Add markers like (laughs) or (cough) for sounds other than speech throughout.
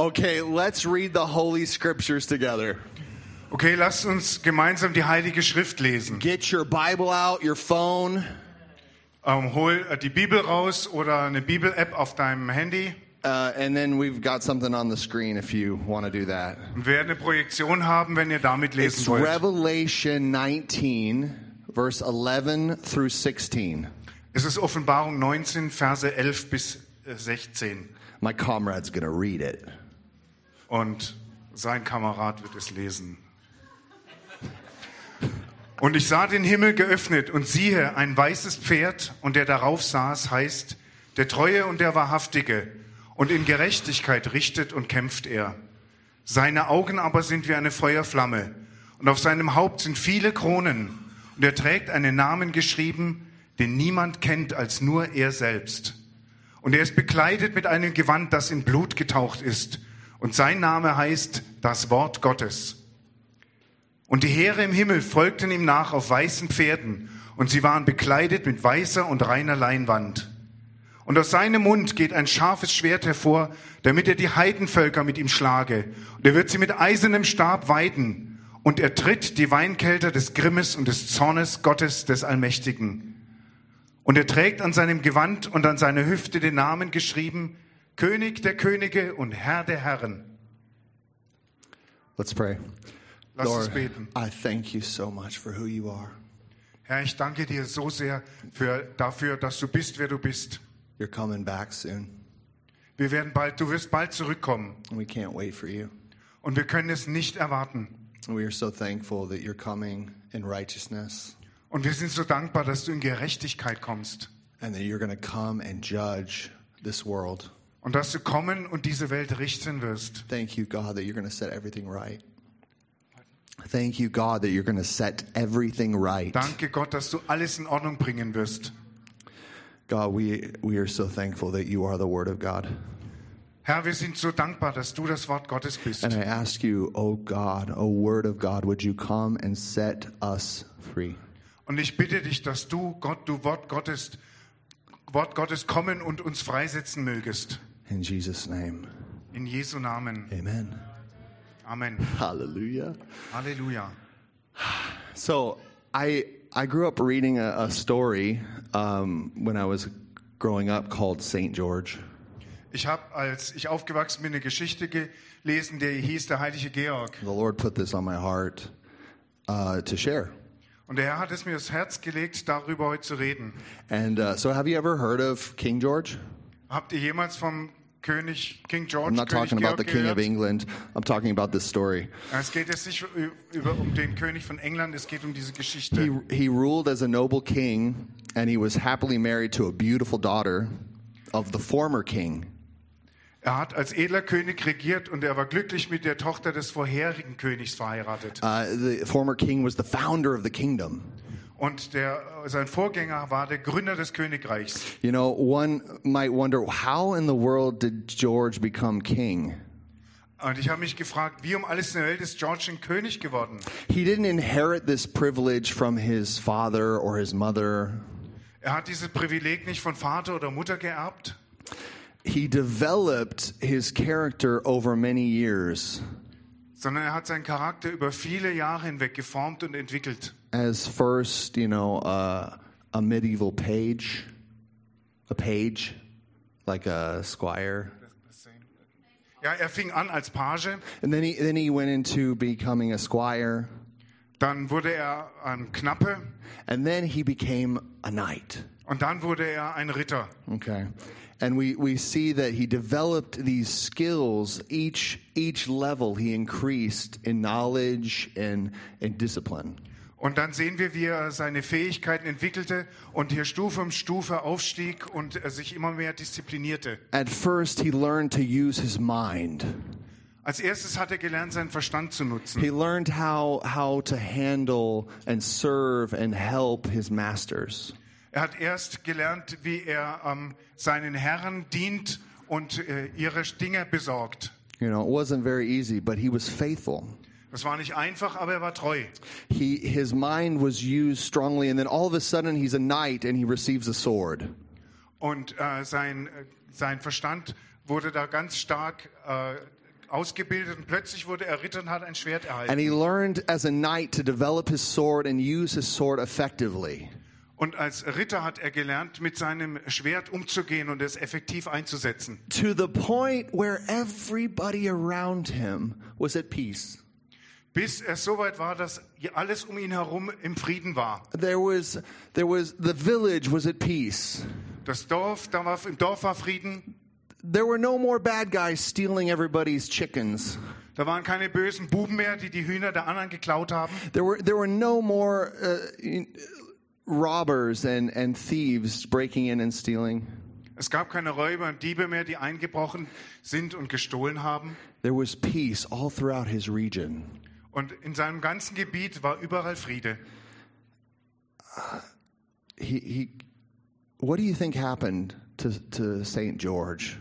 Okay, let's read the Holy Scriptures together. Okay, lasst uns gemeinsam die Heilige Schrift lesen. Get your Bible out, your phone, Ähm, hol äh, die Bibel raus oder eine Bibel-App auf deinem Handy. uh, and then we've got something on the screen if you want to do that. Und wir werden eine Projektion haben, wenn ihr damit lesen It's wollt. Revelation 19, verse 11 through 16. Es ist Offenbarung 19, Verse 11 bis äh, 16. My comrade's to read it. Und sein Kamerad wird es lesen. Und ich sah den Himmel geöffnet und siehe, ein weißes Pferd und der darauf saß, heißt, der Treue und der Wahrhaftige. Und in Gerechtigkeit richtet und kämpft er. Seine Augen aber sind wie eine Feuerflamme. Und auf seinem Haupt sind viele Kronen. Und er trägt einen Namen geschrieben, den niemand kennt als nur er selbst. Und er ist bekleidet mit einem Gewand, das in Blut getaucht ist. Und sein Name heißt das Wort Gottes. Und die Heere im Himmel folgten ihm nach auf weißen Pferden, und sie waren bekleidet mit weißer und reiner Leinwand. Und aus seinem Mund geht ein scharfes Schwert hervor, damit er die Heidenvölker mit ihm schlage. Und er wird sie mit eisernem Stab weiden. Und er tritt die Weinkelter des Grimmes und des Zornes Gottes des Allmächtigen. Und er trägt an seinem Gewand und an seiner Hüfte den Namen geschrieben, König der Könige und Herr der Herren. Let's pray. Lass uns Lord, beten. I thank you so much for who you are. Herr, ich danke dir so sehr für, dafür, dass du bist, wer du bist. You're coming back soon, Wir werden bald, du wirst bald zurückkommen and we can't wait for you. und wir können es nicht erwarten. And we are so thankful that you're coming in righteousness Und wir sind so dankbar, dass du in Gerechtigkeit kommst and that you're going to come and judge this world. Und dass du kommen und diese Welt richten wirst. Thank you, God, that you're going to set everything right. Thank you, God, that you're going to set everything right. Danke Gott, dass du alles in Ordnung bringen wirst. God, we, we are so thankful that you are the Word of God. Herr, wir sind so dankbar, dass du das Wort Gottes bist. And I ask you, oh God, oh Word of God, would you come and set us free? Und ich bitte dich, dass du, Gott, du Wort Gottes, Wort Gottes kommen und uns freisetzen mögest. In Jesus' name, In Jesu Namen. amen. Amen. Hallelujah. Hallelujah. So I I grew up reading a, a story um, when I was growing up called Saint George. Ich habe, als ich aufgewachsen bin, eine Geschichte gelesen, die hieß der heilige Georg. The Lord put this on my heart uh, to share. Und der Herr hat es mir aufs Herz gelegt, darüber heute zu reden. And uh, so, have you ever heard of King George? Habt ihr jemals vom König King George I'm not König talking about the Georg King of? England. I'm talking about this story. Es geht jetzt nicht ü- über, um den König von England, es geht um diese Geschichte. He he ruled as a noble king, and he was happily married to a beautiful daughter of the former king. Er hat als edler König regiert und er war glücklich mit der Tochter des vorherigen Königs verheiratet. Uh, the former king was the founder of the kingdom. Und der, sein Vorgänger war der Gründer des Königreichs. You know, one might wonder how in the world did George become king? Und ich habe mich gefragt, wie um alles in der Welt ist George ein König geworden? He didn't inherit this privilege from his father or his mother. Er hat dieses Privileg nicht von Vater oder Mutter geerbt. He developed his character over many years sondern er hat seinen Charakter über viele Jahre hinweg geformt und entwickelt. As first, you know, uh, a medieval page, a page, like a squire. Ja, er fing an als Page, And then he, then he went into becoming a squire. dann wurde er ein Knappe And then he became a knight. und dann wurde er ein Ritter. Okay. And we, we see that he developed these skills. Each each level he increased in knowledge and, and discipline. Und dann sehen wir, wie er seine Fähigkeiten entwickelte und hier Stufe um Stufe aufstieg und sich immer mehr disziplinierte. At first he learned to use his mind. Als erstes hat er gelernt, seinen Verstand zu nutzen. He learned how how to handle and serve and help his masters. Er hat erst gelernt, wie er ähm, seinen Herren dient und äh, ihre Dinge besorgt. You know, it wasn't very easy, but he was faithful. Das war nicht einfach, aber er war treu. He his mind was used strongly and then all of a sudden he's a knight and he receives a sword. Und äh, sein, äh, sein Verstand wurde da ganz stark äh, ausgebildet und plötzlich wurde er Ritter und hat ein Schwert erhalten. And he learned as a knight to develop his sword and use his sword effectively. Und als Ritter hat er gelernt, mit seinem Schwert umzugehen und es effektiv einzusetzen. To the point where everybody around him was at peace. Bis es so weit war, dass alles um ihn herum im Frieden war. There was, there was, the village was at peace. Das Dorf, da war, im Dorf war Frieden. There were no more bad guys stealing everybody's chickens. Da waren keine bösen Buben mehr, die die Hühner der anderen geklaut haben. There were, there were no more uh, robbers and, and thieves breaking in and stealing. Es gab keine Räuber und Diebe mehr, die eingebrochen sind und gestohlen haben. There was peace all throughout his region. Und in seinem ganzen Gebiet war überall Friede. He, he, what do you think happened to, to St. George?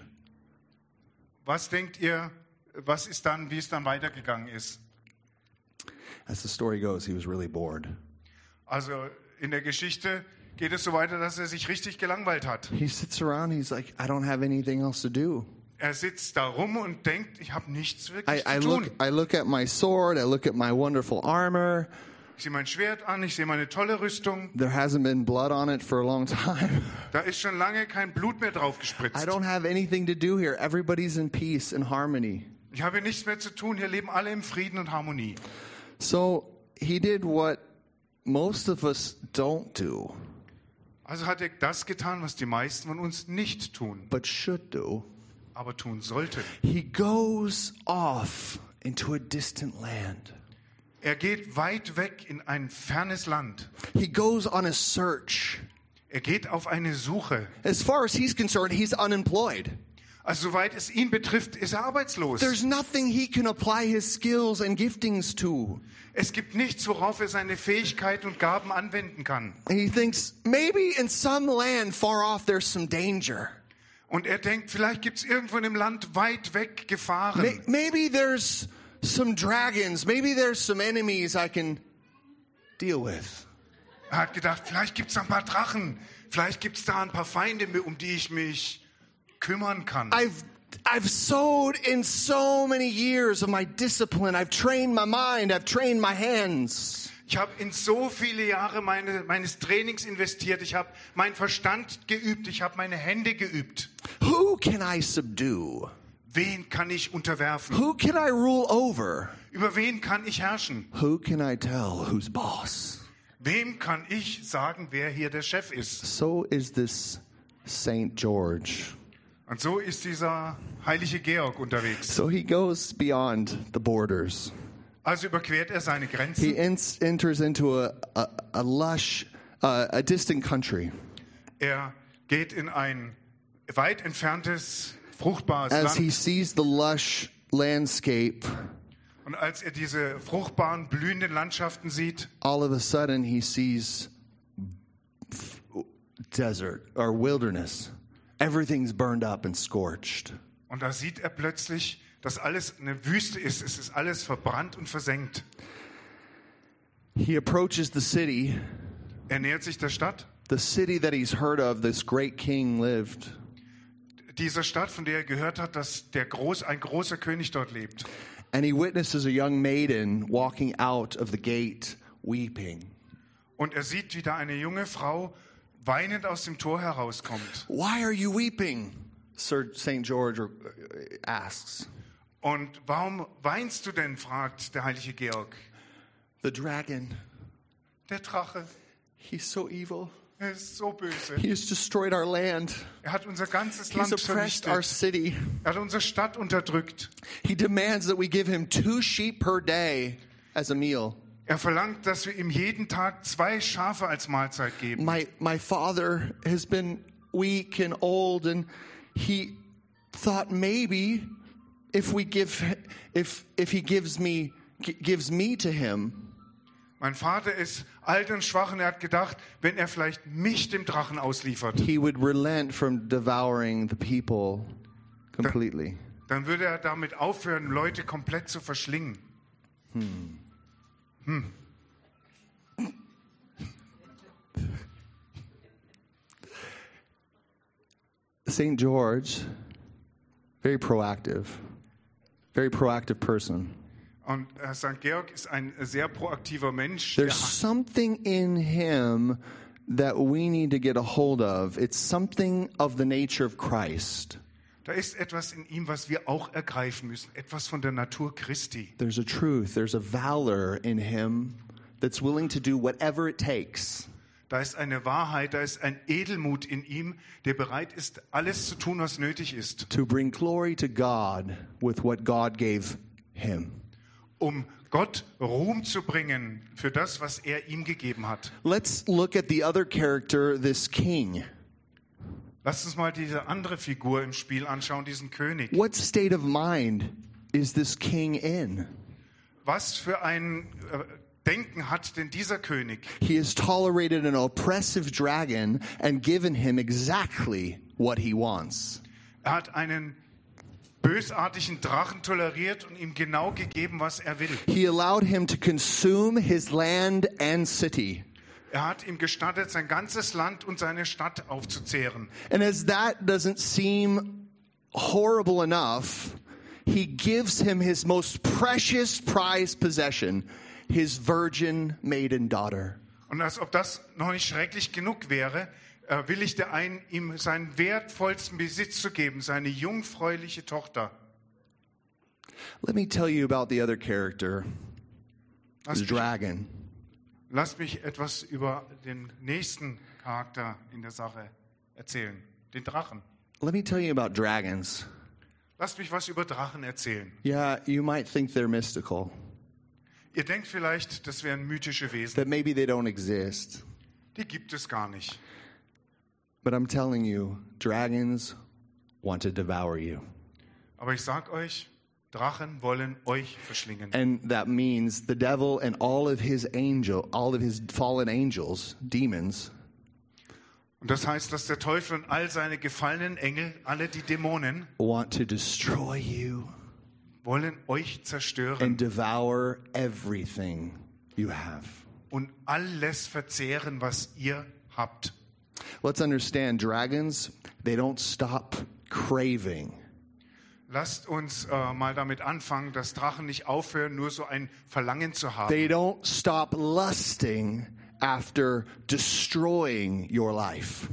Was denkt ihr, was ist dann, wie es dann weitergegangen ist? As the story goes, he was really bored. Also in der Geschichte geht es so weiter, dass er sich richtig gelangweilt hat. He sits around, he's like, I don't have anything else to do. Er sitzt da rum und denkt, ich habe nichts I, wirklich I, zu tun. look, I look at my sword, I look at my wonderful armor. Ich sehe mein Schwert an, ich sehe meine tolle Rüstung. There hasn't been blood on it for a long time. (laughs) Da ist schon lange kein Blut mehr drauf I gespritzt. don't have anything to do here. Everybody's in peace and harmony. Ich habe nichts mehr zu tun. Hier leben alle im Frieden und Harmonie. So he did what most of us don't do, Also hat er das getan, was die meisten von uns nicht tun, but should do. Aber tun sollten. He goes off into a distant land. Er geht weit weg in ein fernes Land. He goes on a search. Er geht auf eine Suche. As far as he's concerned, he's unemployed. Also soweit es ihn betrifft, ist er arbeitslos. There's nothing he can apply his skills and giftings to. Es gibt nichts, worauf er seine Fähigkeiten und Gaben anwenden kann. And he thinks maybe in some land far off there's some danger. Und er denkt, vielleicht gibt es irgendwo in dem Land weit weg Gefahren. May- Maybe there's some dragons. Maybe there's some enemies I can deal with. Er hat gedacht, vielleicht gibt es ein paar Drachen. Vielleicht gibt es da ein paar Feinde, um die ich mich kümmern kann. I've I've sowed in so many years of my discipline. I've trained my mind. I've trained my hands. Ich habe in so viele Jahre meine, meines Trainings investiert. Ich habe meinen Verstand geübt. Ich habe meine Hände geübt. Who can I subdue? Wen kann ich unterwerfen? Who can I rule over? Über wen kann ich herrschen? Who can I tell who's boss? Wem kann ich sagen, wer hier der Chef ist? So is this Saint George. Und so ist dieser heilige Georg unterwegs. So he goes beyond the borders. Also überquert er seine He Grenzen. ents- enters into a, a, a lush, uh, a distant country. Er geht in ein weit entferntes, fruchtbares As he Land. sees the lush landscape, Und als er diese fruchtbaren, blühenden Landschaften sieht, all of a sudden he sees desert or wilderness. Everything's burned up and scorched. und da sieht er plötzlich, dass alles eine Wüste ist. Es ist alles verbrannt und versenkt. He approaches the city, Er nähert sich der Stadt, the city that he's heard of, this great king lived. dieser Stadt, von der er gehört hat, dass der groß, ein großer König dort lebt. And he witnesses a young maiden walking out of the gate weeping. Und er sieht, wie da eine junge Frau weinend aus dem Tor herauskommt. Why are you weeping? Sir St. George uh, asks. Und warum weinst du denn? fragt der heilige Georg. The dragon, Der Drache, he's so evil. er ist so böse. He has destroyed our land. Er hat unser ganzes He's Land oppressed our city. Er hat unsere Stadt unterdrückt. He demands that we give him two sheep per day as a meal. Er verlangt, dass wir ihm jeden Tag zwei Schafe als Mahlzeit geben. My my father has been weak and old and he thought maybe if we give if if he gives me gi- gives me to him Mein Vater ist alt und schwach und er hat gedacht, wenn er vielleicht mich dem Drachen ausliefert, he would relent from devouring the people completely. dann würde er damit aufhören, Leute komplett zu verschlingen. St. George, very proactive. Very proactive person. Und äh, St. Georg ist ein sehr proaktiver Mensch. There's something in him that we need to get a hold of. It's something of the nature of Christ. da ist etwas in ihm, was wir auch ergreifen müssen. Etwas von der Natur Christi. There's a truth, there's a valor in him that's willing to do whatever it takes Da ist eine Wahrheit, da ist ein Edelmut in ihm, der bereit ist, alles zu tun, was nötig ist, to bring glory to God with what God gave him. um Gott Ruhm zu bringen für das, was er ihm gegeben hat. Let's look at the other character, this king. Lasst uns mal diese andere Figur im Spiel anschauen, diesen König. What state of mind is this king in? Was für ein äh, Denken hat denn dieser König? He has tolerated an oppressive dragon and given him exactly what he wants. Er hat einen bösartigen Drachen toleriert und ihm genau gegeben, was er will. He allowed him to consume his land and city. Er hat ihm gestattet, sein ganzes Land und seine Stadt aufzuzehren. And as that doesn't seem horrible enough, he gives him his most precious prized possession, his virgin maiden daughter. Und als ob das noch nicht schrecklich genug wäre, äh, willigt er ein, ihm seinen wertvollsten Besitz zu geben, seine jungfräuliche Tochter. Let me tell you about the other character, Lass the mich, dragon. lass mich etwas über den nächsten Charakter in der Sache erzählen, den Drachen. Let me tell you about dragons. Lass mich was über Drachen erzählen. Yeah, you might think they're mystical, Ihr denkt vielleicht, das wären mythische Wesen. that maybe they don't exist. Die gibt es gar nicht. But I'm telling you, dragons want to devour you. Aber ich sag euch, Drachen wollen euch verschlingen. And that means the devil and all of his angel, all of his fallen angels, demons, Und das heißt, dass der Teufel und all seine gefallenen Engel, alle die Dämonen, want to destroy you wollen euch zerstören and devour everything you have. und alles verzehren, was ihr habt. Let's understand dragons, they don't stop craving. Lasst uns äh, mal damit anfangen, dass Drachen nicht aufhören, nur so ein Verlangen zu haben. They don't stop lusting after destroying your life.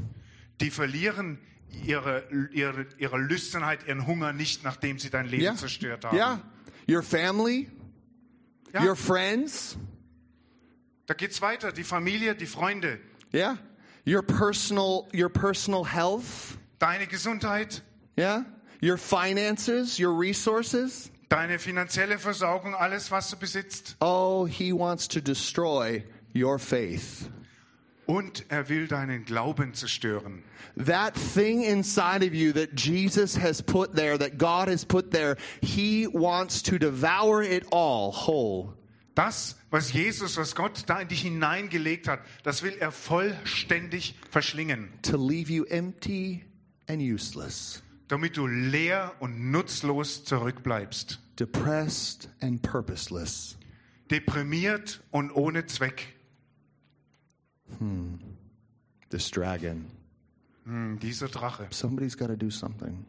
Die verlieren ihre, ihre, ihre Lüsternheit, ihren Hunger nicht, nachdem sie dein Leben Yeah. zerstört haben. Yeah. Your family, Ja, your friends, da geht's weiter. Die Familie, die Freunde, yeah. Your personal your personal health, deine Gesundheit, yeah. Your finances, your resources. deine finanzielle Versorgung, alles, was du besitzt. Oh, he wants to destroy your faith. Und er will deinen Glauben zerstören. That thing inside of you that Jesus has put there, that God has put there, he wants to devour it all whole. Das, was Jesus, was Gott da in dich hineingelegt hat, das will er vollständig verschlingen, to leave you empty and useless, damit du leer und nutzlos zurückbleibst. depressed and purposeless. Deprimiert und ohne Zweck. This dragon. Hm, dieser Drache. Somebody's got to do something.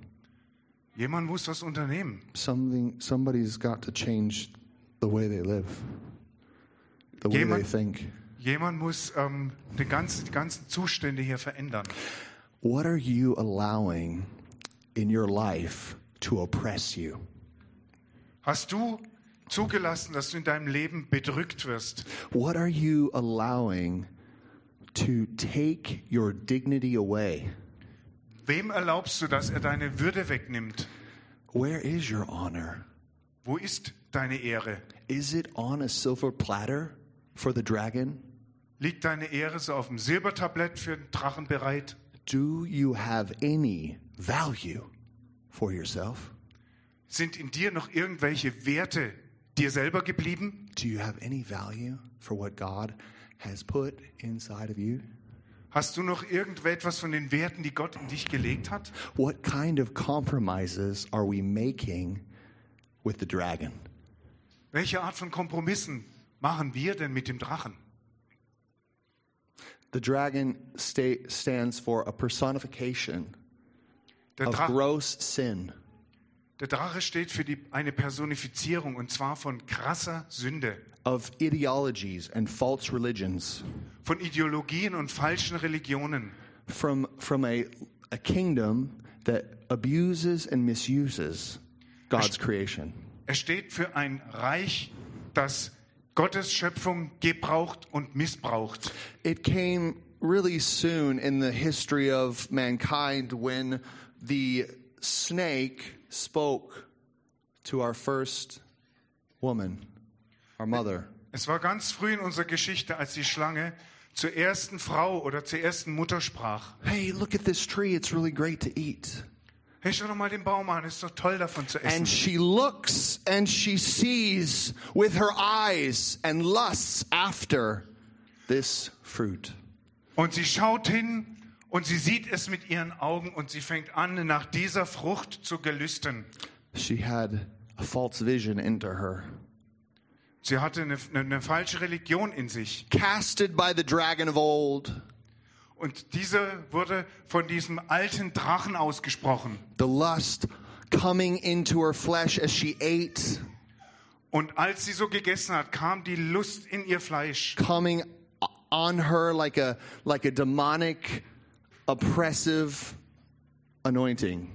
Jemand muss was unternehmen. Something somebody's got to change the way they live. The way they Jemand- think. Jemand muss ähm, den ganzen, die ganzen Zustände hier verändern. What are you allowing in your life to oppress you? Hast du zugelassen, dass du in deinem Leben bedrückt wirst? What are you allowing to take your dignity away? Wem erlaubst du, dass er deine Würde wegnimmt? Where is your honor? Wo ist deine Ehre? Is it on a silver platter for the dragon? Liegt deine Ehre so auf dem Silbertablett für den Drachen bereit? Do you have any value for yourself? Sind in dir noch irgendwelche Werte dir selber geblieben? Do you have any value for what God has put inside of you? Hast du noch irgendetwas von den Werten, die Gott in dich gelegt hat? What kind of compromises are we making with the dragon? Welche Art von Kompromissen machen wir denn mit dem Drachen? The dragon sta- stands for a personification Der, of Dra gross sin. Der Drache steht für die, eine Personifizierung und zwar von krasser Sünde, of ideologies and false religions, von Ideologien und falschen Religionen, from, from a, a kingdom that abuses and misuses God's creation. Er steht für ein Reich, das Gottes Schöpfung gebraucht und missbraucht. It came really soon in the history of mankind when the snake spoke to our first woman, our mother. Es war ganz früh in unserer Geschichte, als die Schlange zur ersten Frau oder zur ersten Mutter sprach. Hey, look at this tree. It's really great to eat. Hey, schau doch mal den Baum an, ist doch toll davon zu essen. And she looks and she sees with her eyes and lusts after this fruit. Und sie schaut hin und sie sieht es mit ihren Augen und sie fängt an, nach dieser Frucht zu gelüsten. She had a false vision into her. Sie hatte eine, eine, eine falsche Religion in sich. Casted by the dragon of old, Und diese wurde von diesem alten Drachen ausgesprochen. the lust coming into her flesh as she ate, Und als sie so gegessen hat, kam die Lust in ihr Fleisch. coming on her like a like a demonic oppressive anointing.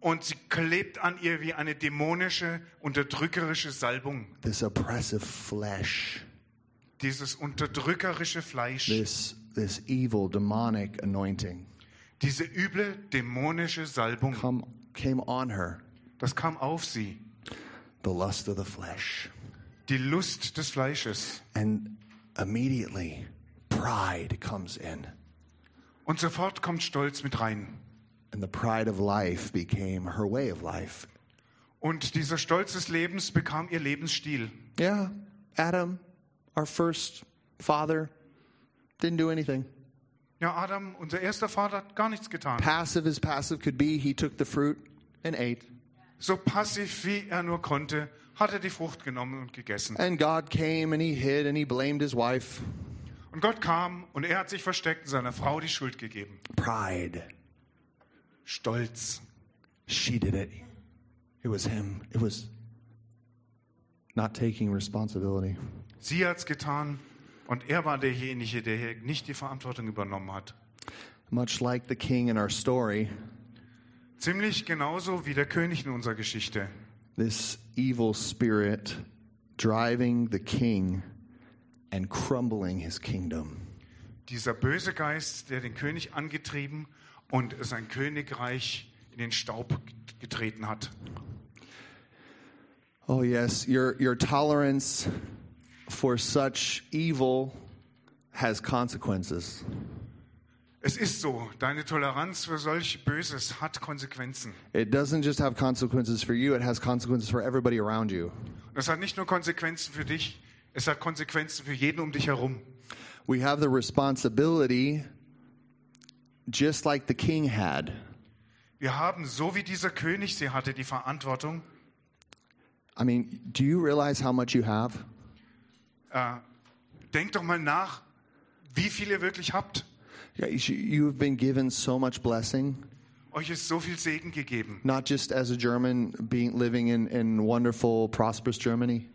Und sie klebt an ihr wie eine dämonische, unterdrückerische Salbung. This oppressive flesh, Dieses unterdrückerische Fleisch. this this evil demonic anointing Diese üble, dämonische Salbung. come came on her, Das kam auf sie. the lust of the flesh. Die Lust des Fleisches. And immediately pride comes in. Und sofort kommt Stolz mit rein. And the pride of life became her way of life. Und dieser Stolz des Lebens bekam ihr Lebensstil. Yeah, Adam, our first father, didn't do anything. Ja, Adam, unser erster Vater, hat gar nichts getan. Passive as passive could be, he took the fruit and ate. So passiv wie er nur konnte, hat er die Frucht genommen und gegessen. And God came and he hid and he blamed his wife. Und Gott kam und er hat sich versteckt und seiner Frau die Schuld gegeben. Pride. Stolz. She did it. It was him. It was not taking responsibility. Sie hat's getan und er war derjenige, der hier nicht die Verantwortung übernommen hat. Much like the king in our story, Ziemlich genauso wie der König in unserer Geschichte. this evil spirit driving the king and crumbling his kingdom. Dieser böse Geist, der den König angetrieben und sein Königreich in den Staub getreten hat. Oh, yes, your, your tolerance for such evil has consequences. Es ist so, deine Toleranz für solch Böses hat Konsequenzen. It doesn't just have consequences for you, it has consequences for everybody around you. Das hat nicht nur Konsequenzen für dich, es hat Konsequenzen für jeden um dich herum. We have the responsibility, just like the king had, Wir haben, so wie dieser König sie hatte, die Verantwortung. I mean, do you realize how much you have? Äh, denkt doch mal nach, wie viel ihr wirklich habt. Yeah, you should- you have been given so much blessing, Euch ist so viel Segen gegeben. not just as a German being living in, in wonderful, prosperous Germany.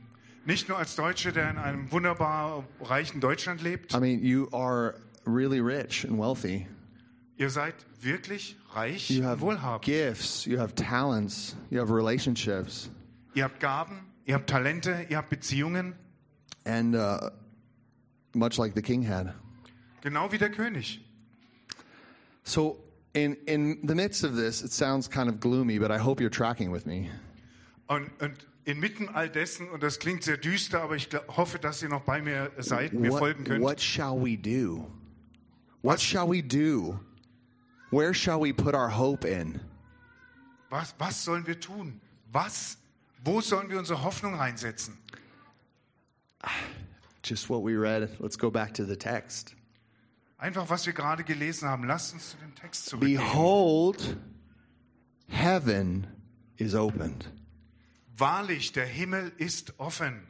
Nicht nur als Deutsche, der in einem wunderbar reichen Deutschland lebt. I mean, you are really rich and wealthy. Ihr seid wirklich reich You und have wohlhabend. gifts, you have talents, you have relationships, Ihr habt Gaben, ihr habt Talente, ihr habt Beziehungen. and uh, much like the king had. Genau wie der König. So, in, in the midst of this, it sounds kind of gloomy, but I hope you're tracking with me. Und, und inmitten all dessen, und das klingt sehr düster, aber ich hoffe, dass ihr noch bei mir seid, mir folgen What, könnt. what shall we do? What shall we do? Where shall we put our hope in? Was, was sollen wir tun? Was? Wo sollen wir unsere Hoffnung reinsetzen? Just what we read. Let's go back to the text. Einfach, was wir gerade gelesen haben. Lasst uns zu dem Text zurückgehen. Behold, heaven is opened, Wahrlich, der Himmel ist offen.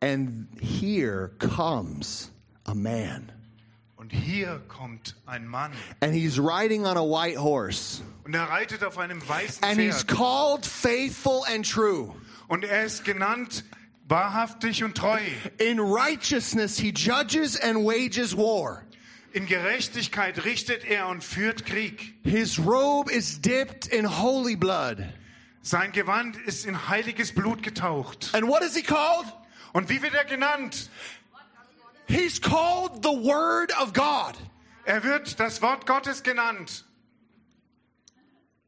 and here comes a man. Und hier kommt ein Mann and he's riding on a white horse. und er reitet auf einem weißen And he's called faithful and true. Und er ist genannt wahrhaftig und treu. In righteousness, he judges and wages war. In Gerechtigkeit richtet er und führt Krieg. His robe is dipped in holy blood. Sein Gewand ist in heiliges Blut getaucht. And what is he called? Und wie wird er genannt? He's called the Word of God. Er wird das Wort Gottes genannt.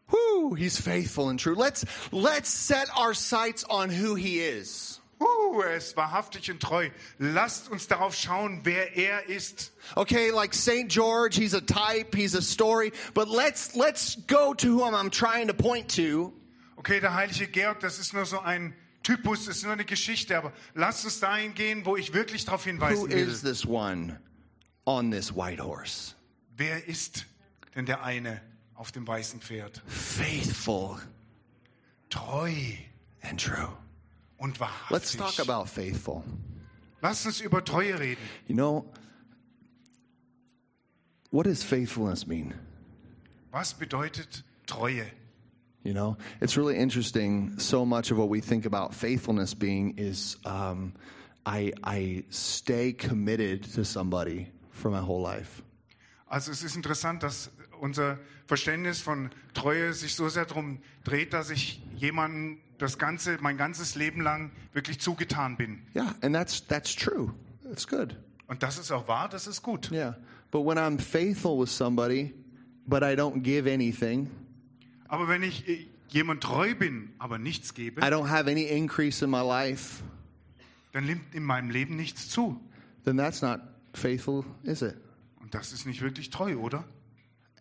Whoo, he's faithful and true. Let's let's set our sights on who he is. Uh, er ist wahrhaftig und treu. Lasst uns darauf schauen, wer er ist. Okay, like St. George, he's a type, he's a story, but let's let's go to whom I'm trying to point to. Okay, der heilige Georg, das ist nur so ein Typus, das ist nur eine Geschichte, aber lasst uns dahin gehen, wo ich wirklich darauf Who hinweisen will. is this one on this white horse? Wer ist denn der eine auf dem weißen Pferd? Faithful Treu and true. und Let's wahrhaftig. talk about faithful. Lasst uns über Treue reden. You know, what does faithfulness mean? Was bedeutet Treue? You know, it's really interesting. So much of what we think about faithfulness being is um, I, I stay committed to somebody for my whole life. Also es ist interessant, dass unser Verständnis von Treue sich so sehr darum dreht, dass ich jemandem das ganze, mein ganzes Leben lang wirklich zugetan bin. Yeah, and that's that's true. That's good. Und das ist auch wahr, das ist gut. Yeah, but when I'm faithful with somebody, but I don't give anything, Aber wenn ich äh, jemand treu bin, aber nichts gebe, I don't have any increase in my life, dann nimmt in meinem Leben nichts zu. then that's not faithful, is it? Und das ist nicht wirklich treu, oder?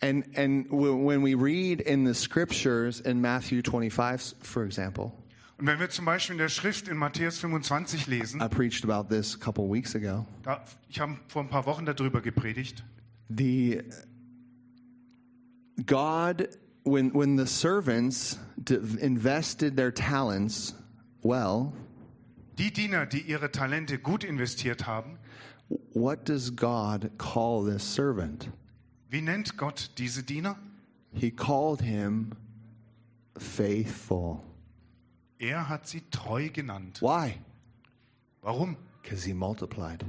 And and when we read in the scriptures in Matthew 25, for example, Und wenn wir zum Beispiel in der Schrift in Matthäus 25 lesen, I preached about this a couple weeks ago. da, ich habe vor ein paar Wochen darüber gepredigt, The God, when when the servants invested their talents well, die Diener, die ihre Talente gut investiert haben, what does God call this servant? wie nennt Gott diese Diener? He called him faithful. Er hat sie treu genannt. Why? Warum? Because he multiplied.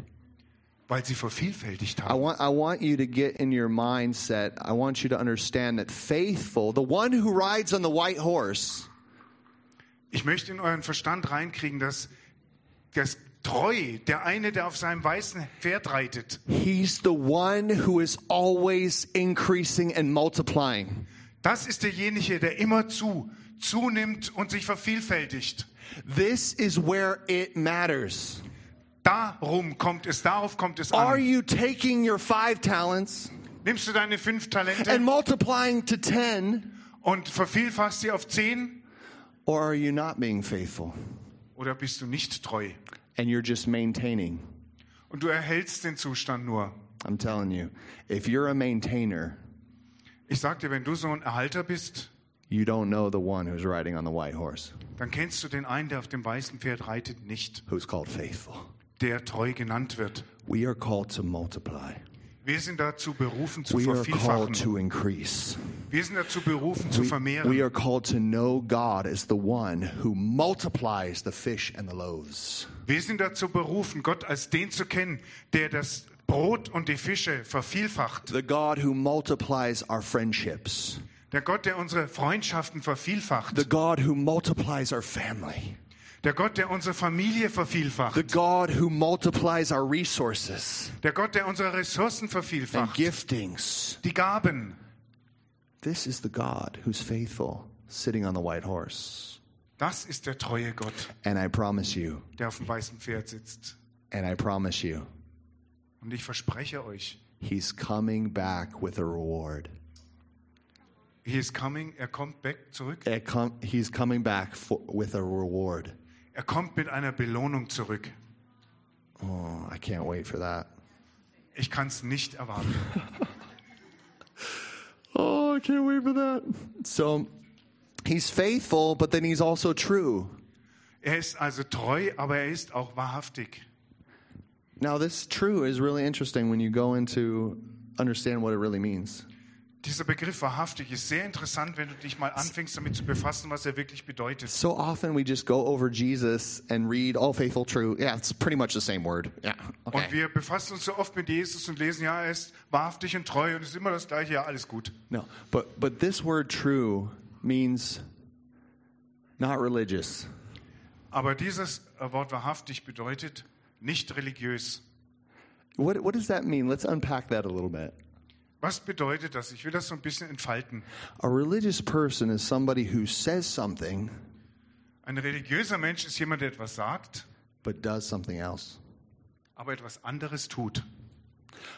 Weil sie vervielfältigt I haben. want, I want you to get in your mindset, I want you to understand that faithful, the one who rides on the white horse, Ich möchte in euren Verstand reinkriegen, dass das treu, der eine, der auf seinem weißen Pferd reitet, he's the one who is always increasing and multiplying. das ist derjenige, der immer zu, zunimmt und sich vervielfältigt. This is where it matters. Darum kommt es, darauf kommt es Are an. you taking your five talents Nimmst du deine fünf and Talente multiplying to 10, und vervielfachst sie auf zehn? or are you not being faithful Oder bist du nicht treu? and you're just maintaining? Und du erhältst den Zustand nur. I'm telling you, if you're a maintainer, Ich sag dir, wenn du so ein Erhalter bist, you don't know the one who's riding on the white horse, dann kennst du den einen, der auf dem weißen Pferd reitet, nicht, who's called faithful. Der treu genannt wird. We are called to multiply. Wir sind dazu berufen zu We vervielfachen. Wir sind dazu berufen zu We, vermehren. we are called to know God as the one who multiplies the fish and the loaves. Wir sind dazu berufen, Gott als den zu kennen, der das Brot und die Fische vervielfacht. The God who multiplies our friendships. Der Gott, der unsere Freundschaften vervielfacht. The God who multiplies our family. Der Gott, der unsere Familie The vervielfacht. God who multiplies our resources Der Gott, der unsere Ressourcen and vervielfacht. giftings. Die Gaben. This is the God who's faithful, sitting on the white horse. Das ist der treue Gott, And I promise you, der auf dem weißen Pferd sitzt. and I promise you, Und ich verspreche euch, he's coming back with a reward. he is coming, er kommt back zurück. Er com- he's coming back for, with a reward. Er kommt mit einer Belohnung zurück. Oh, I can't wait for that. Ich kann es nicht erwarten. (laughs) Oh, I can't wait for that. So he's faithful, but then he's also true. Er ist also treu, aber er ist auch wahrhaftig. Now, this true is really interesting when you go into understand what it really means. Dieser Begriff wahrhaftig ist sehr interessant, wenn du dich mal anfängst damit zu befassen, was er wirklich bedeutet. So often we just go over Jesus and read, oh, faithful, true. Yeah, it's pretty much the same word. Yeah. Okay. Und wir befassen uns so oft mit Jesus und lesen, ja, er ist wahrhaftig und treu und es ist immer das Gleiche, ja, alles gut. No, but but this word true means not religious. Aber dieses äh, Wort wahrhaftig bedeutet nicht religiös. What what does that mean? Let's unpack that a little bit. Was bedeutet das? Ich will das so ein bisschen entfalten. A religious person is somebody who says something Ein religiöser Mensch ist jemand, der etwas sagt, but does something else. aber etwas anderes tut.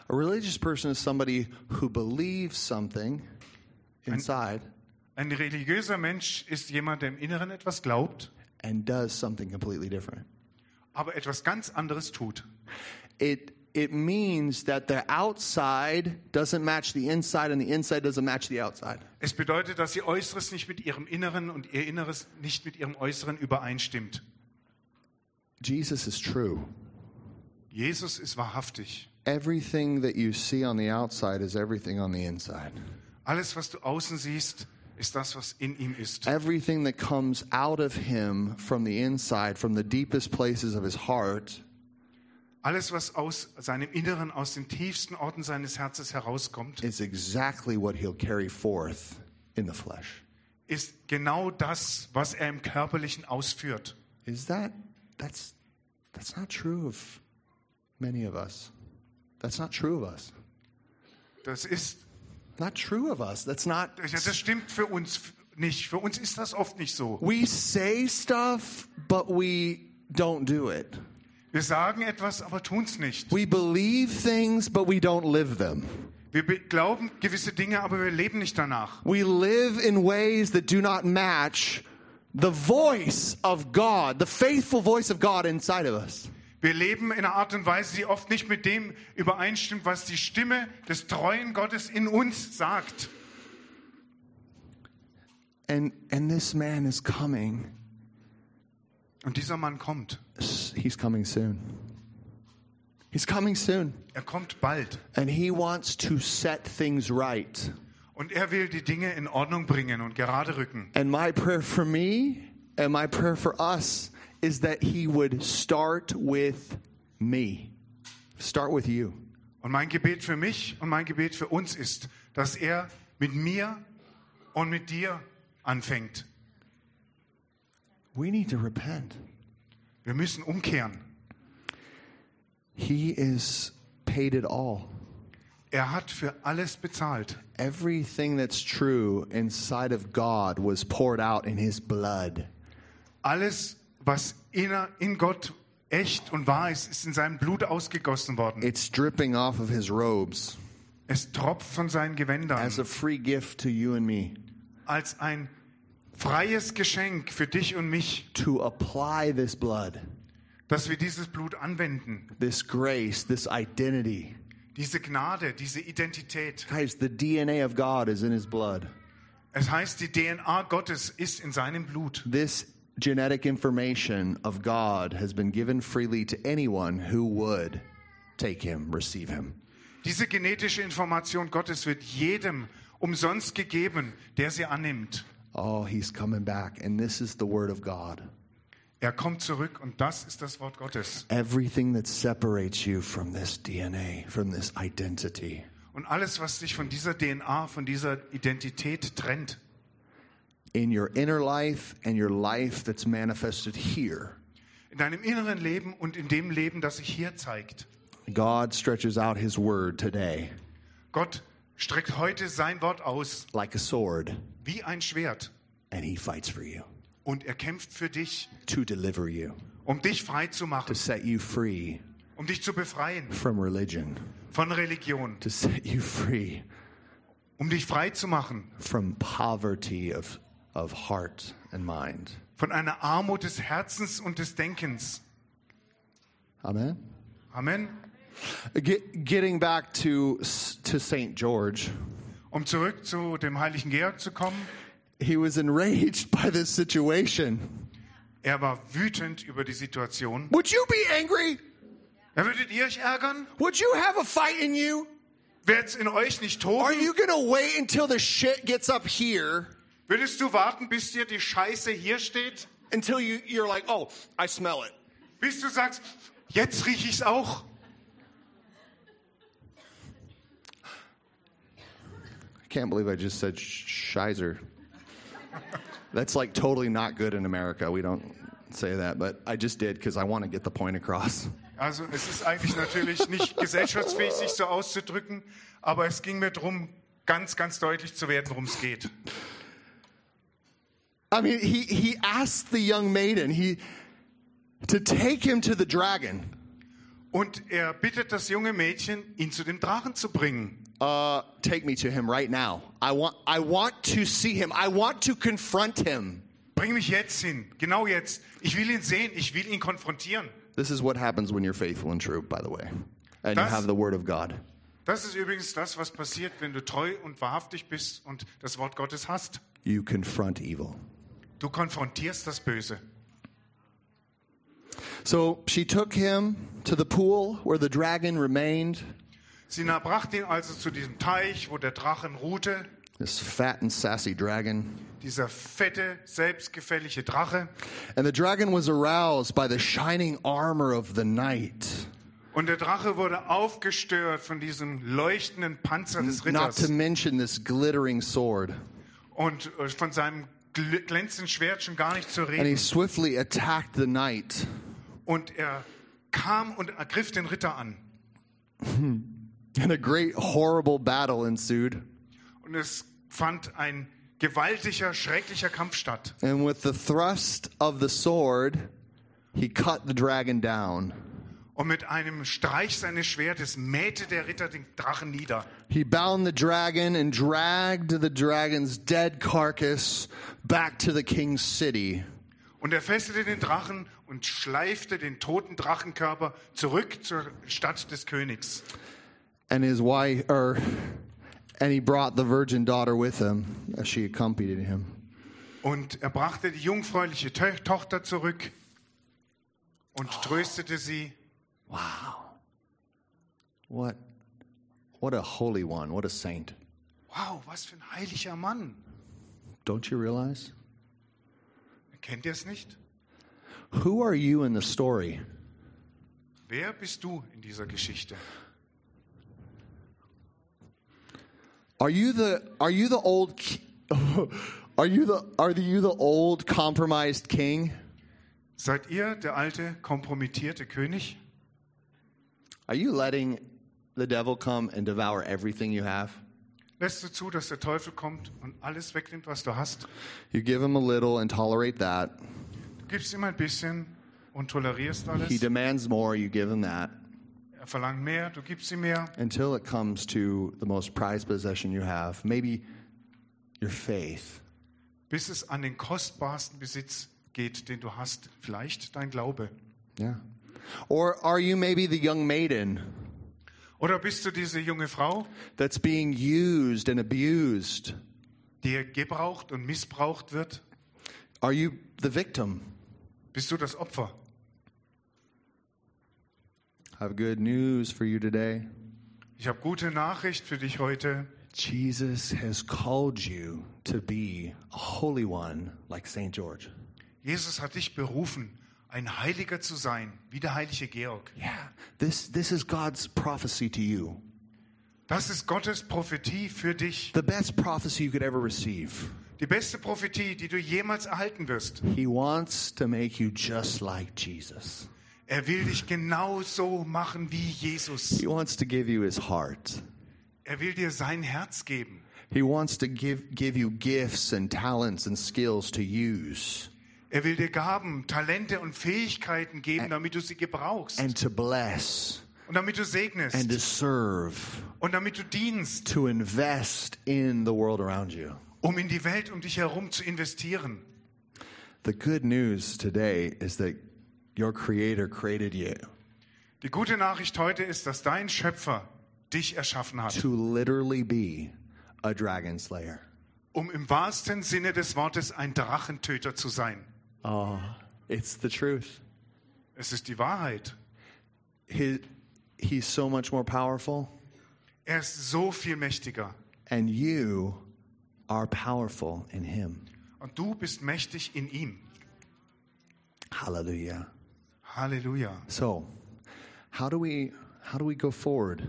A religious person is somebody who believes something inside Ein religiöser Mensch ist jemand, der im Inneren etwas glaubt, and does something completely different. aber etwas ganz anderes tut. It it means that the outside doesn't match the inside and the inside doesn't match the outside. Es bedeutet, dass ihr Äußeres nicht mit ihrem Inneren und ihr Inneres nicht mit ihrem Äußeren übereinstimmt. Jesus is true. Jesus ist wahrhaftig. Everything that you see on the outside is everything on the inside. Alles, was du außen siehst, ist das, was in ihm ist. Everything that comes out of him from the inside, from the deepest places of his heart, Alles, was aus seinem Inneren, aus den tiefsten Orten seines Herzens herauskommt, is exactly what he'll carry forth in the flesh. ist genau das, was er im Körperlichen ausführt. Is that that's that's not true of many of us. That's not true of us. Das ist, Not true of us. That's not das stimmt für uns nicht. Für uns ist das oft nicht so. We say stuff but we don't do it. Wir sagen etwas, aber tun es nicht. We believe things but we don't live them. Wir be- glauben gewisse Dinge, aber wir leben nicht danach. We live in ways that do not match the voice of God, the faithful voice of God inside of us. Wir leben in einer Art und Weise, die oft nicht mit dem übereinstimmt, was die Stimme des treuen Gottes in uns sagt. And and this man is coming. Und dieser Mann kommt. He's coming soon. He's coming soon. Er kommt bald. And he wants to set things right. Und er will die Dinge in Ordnung bringen und gerade rücken. And my prayer for me and my prayer for us is that he would start with me. Start with you. Und mein Gebet für mich und mein Gebet für uns ist, dass er mit mir und mit dir anfängt. We need to repent. Wir müssen umkehren. He is paid it all. Er hat für alles bezahlt. Everything that's true inside of God was poured out in his blood. Alles, was inner, in Gott echt und wahr ist, ist in seinem Blut ausgegossen worden. It's dripping off of his robes Es tropft von seinen Gewändern as a free gift to you and me als ein freies Geschenk für dich und mich, to apply this blood, dass wir dieses Blut anwenden. this grace, this identity. Diese Gnade, diese Identität. Guys, the DNA of God is in his blood. Es heißt, die DNA Gottes ist in seinem Blut. This genetic information of God has been given freely to anyone who would take him, receive him. Diese genetische Information Gottes wird jedem umsonst gegeben, der sie annimmt. Oh, he's coming back, and this is the word of God. Er kommt zurück und das ist das Wort Gottes. Everything that separates you from this DNA, from this identity, Und alles, was dich von dieser DNA, von dieser Identität trennt, in your inner life and your life that's manifested here, in deinem inneren Leben und in dem Leben, das sich hier zeigt. God stretches out his word today Gott streckt heute sein Wort aus. Like a sword, wie ein Schwert. And he fights for you. Und er kämpft für dich, to deliver you, um dich frei zu to machen, set you free. Um dich zu befreien. From religion, von Religion, to set you free. Um dich frei zu machen. From poverty of, of heart and mind. von einer Armut des Herzens und des Denkens. Amen. Amen. Get, getting back to to Saint George, Um zurück zu dem heiligen Georg zu kommen, he was enraged by this situation. er war wütend über die Situation. Would you be angry? Ja, würdet ihr euch ärgern? Would you have a fight in you? Wird's in euch nicht Are toben? you gonna wait until the shit gets up here Würdest du warten, bis dir die Scheiße hier steht? until you, you're like, oh, I smell it? Bis du sagst, jetzt riech ich's auch? Can't believe I just said sh- Shizer. That's like totally not good in America. We don't say that, but I just did because I want to get the point across. Also es ist eigentlich natürlich nicht gesellschaftsfähig, sich so auszudrücken, aber es ging mir darum, ganz, ganz deutlich zu werden, worum es geht. I mean, he, he asked the young maiden he, to take him to the dragon. Und er bittet das junge Mädchen, ihn zu dem Drachen zu bringen. Uh, take me to him right now. I want, I want to see him. I want to confront him. Bring mich jetzt hin, genau jetzt. Ich will ihn sehen, ich will ihn konfrontieren. This is what happens when you're faithful and true, by the way, and you Das- have the word of God. Das ist übrigens das, was passiert, wenn du treu und wahrhaftig bist und das Wort Gottes hast. You confront evil. Du konfrontierst das Böse. So she took him to the pool where the dragon remained. Sie brachte ihn also zu diesem Teich, wo der Drachen ruhte. This fat and sassy dragon. Dieser fette, selbstgefällige Drache. And the dragon was aroused by the shining armor of the night. Und der Drache wurde aufgestört von diesem leuchtenden Panzer des Not to Ritters mention this glittering sword. und äh, von seinem gl- glänzenden Schwert schon gar nicht zu And he reden. swiftly attacked the knight. Und er kam und ergriff den Ritter an. (laughs) And a great, horrible battle ensued. Und es fand ein gewaltiger, schrecklicher Kampf statt. And with the thrust of the sword, he cut the dragon down. Und mit einem Streich seines Schwertes mähte der Ritter den Drachen nieder. He bound the dragon and dragged the dragon's dead carcass back to the king's city. Und er fesselte den Drachen und schleifte den toten Drachenkörper zurück zur Stadt des Königs. And his wife, or, and he brought the virgin daughter with him as she accompanied him. Und er brachte die jungfräuliche To Tochter zurück und tröstete sie. What, what a holy one! What a saint! Wow, was für ein heiliger Mann. Don't you realize? Kennt ihr es nicht? Who are you in the story? Wer bist du in dieser Geschichte? Are you the are you the old (laughs) are you the are you the old compromised king? Seid ihr der alte, kompromittierte König? Are you letting the devil come and devour everything you have? Lässt du zu, dass der Teufel kommt und alles wegnimmt, was du hast? You give him a little and tolerate that. Du gibst ihm ein bisschen und tolerierst alles. He demands more, you give him that Er verlangt mehr, du gibst ihm mehr. until it comes to the most prized possession you have, maybe your faith. bis es an den kostbarsten Besitz geht, den du hast. Vielleicht dein Glaube. Yeah. Or are you maybe the young maiden Oder bist du diese junge Frau, that's being used and abused? die gebraucht und missbraucht wird? Are you the victim? Bist du das Opfer? I have good news for you today. Ich habe gute Nachricht für dich heute. Jesus has called you to be a holy one like St. George. Jesus hat dich berufen, ein Heiliger zu sein, wie der heilige Georg. Yeah. This this is God's prophecy to you. Das ist Gottes Prophetie für dich. The best prophecy you could ever receive. Die beste Prophetie, die du jemals erhalten wirst. He wants to make you just like Jesus. Er will dich genauso machen wie Jesus. He wants to give you his heart. Er will dir sein Herz geben. He wants to give give you gifts and talents and skills to use Er will dir Gaben, Talente und Fähigkeiten geben, damit du sie gebrauchst and to bless und damit du and to segnest serve, und damit du dienst, to invest in the world around you. um in die Welt um dich herum zu investieren. The good news today is that your creator created you Die gute Nachricht heute ist, dass dein Schöpfer dich erschaffen hat, to literally be a dragon slayer. um im wahrsten Sinne des Wortes ein Drachentöter zu sein. Oh, it's the truth. Es ist die Wahrheit. His, He's so much more powerful, Er ist so viel mächtiger. and you are powerful in Him. Und du bist mächtig in ihm. Hallelujah. Hallelujah. So, how do we how do we go forward?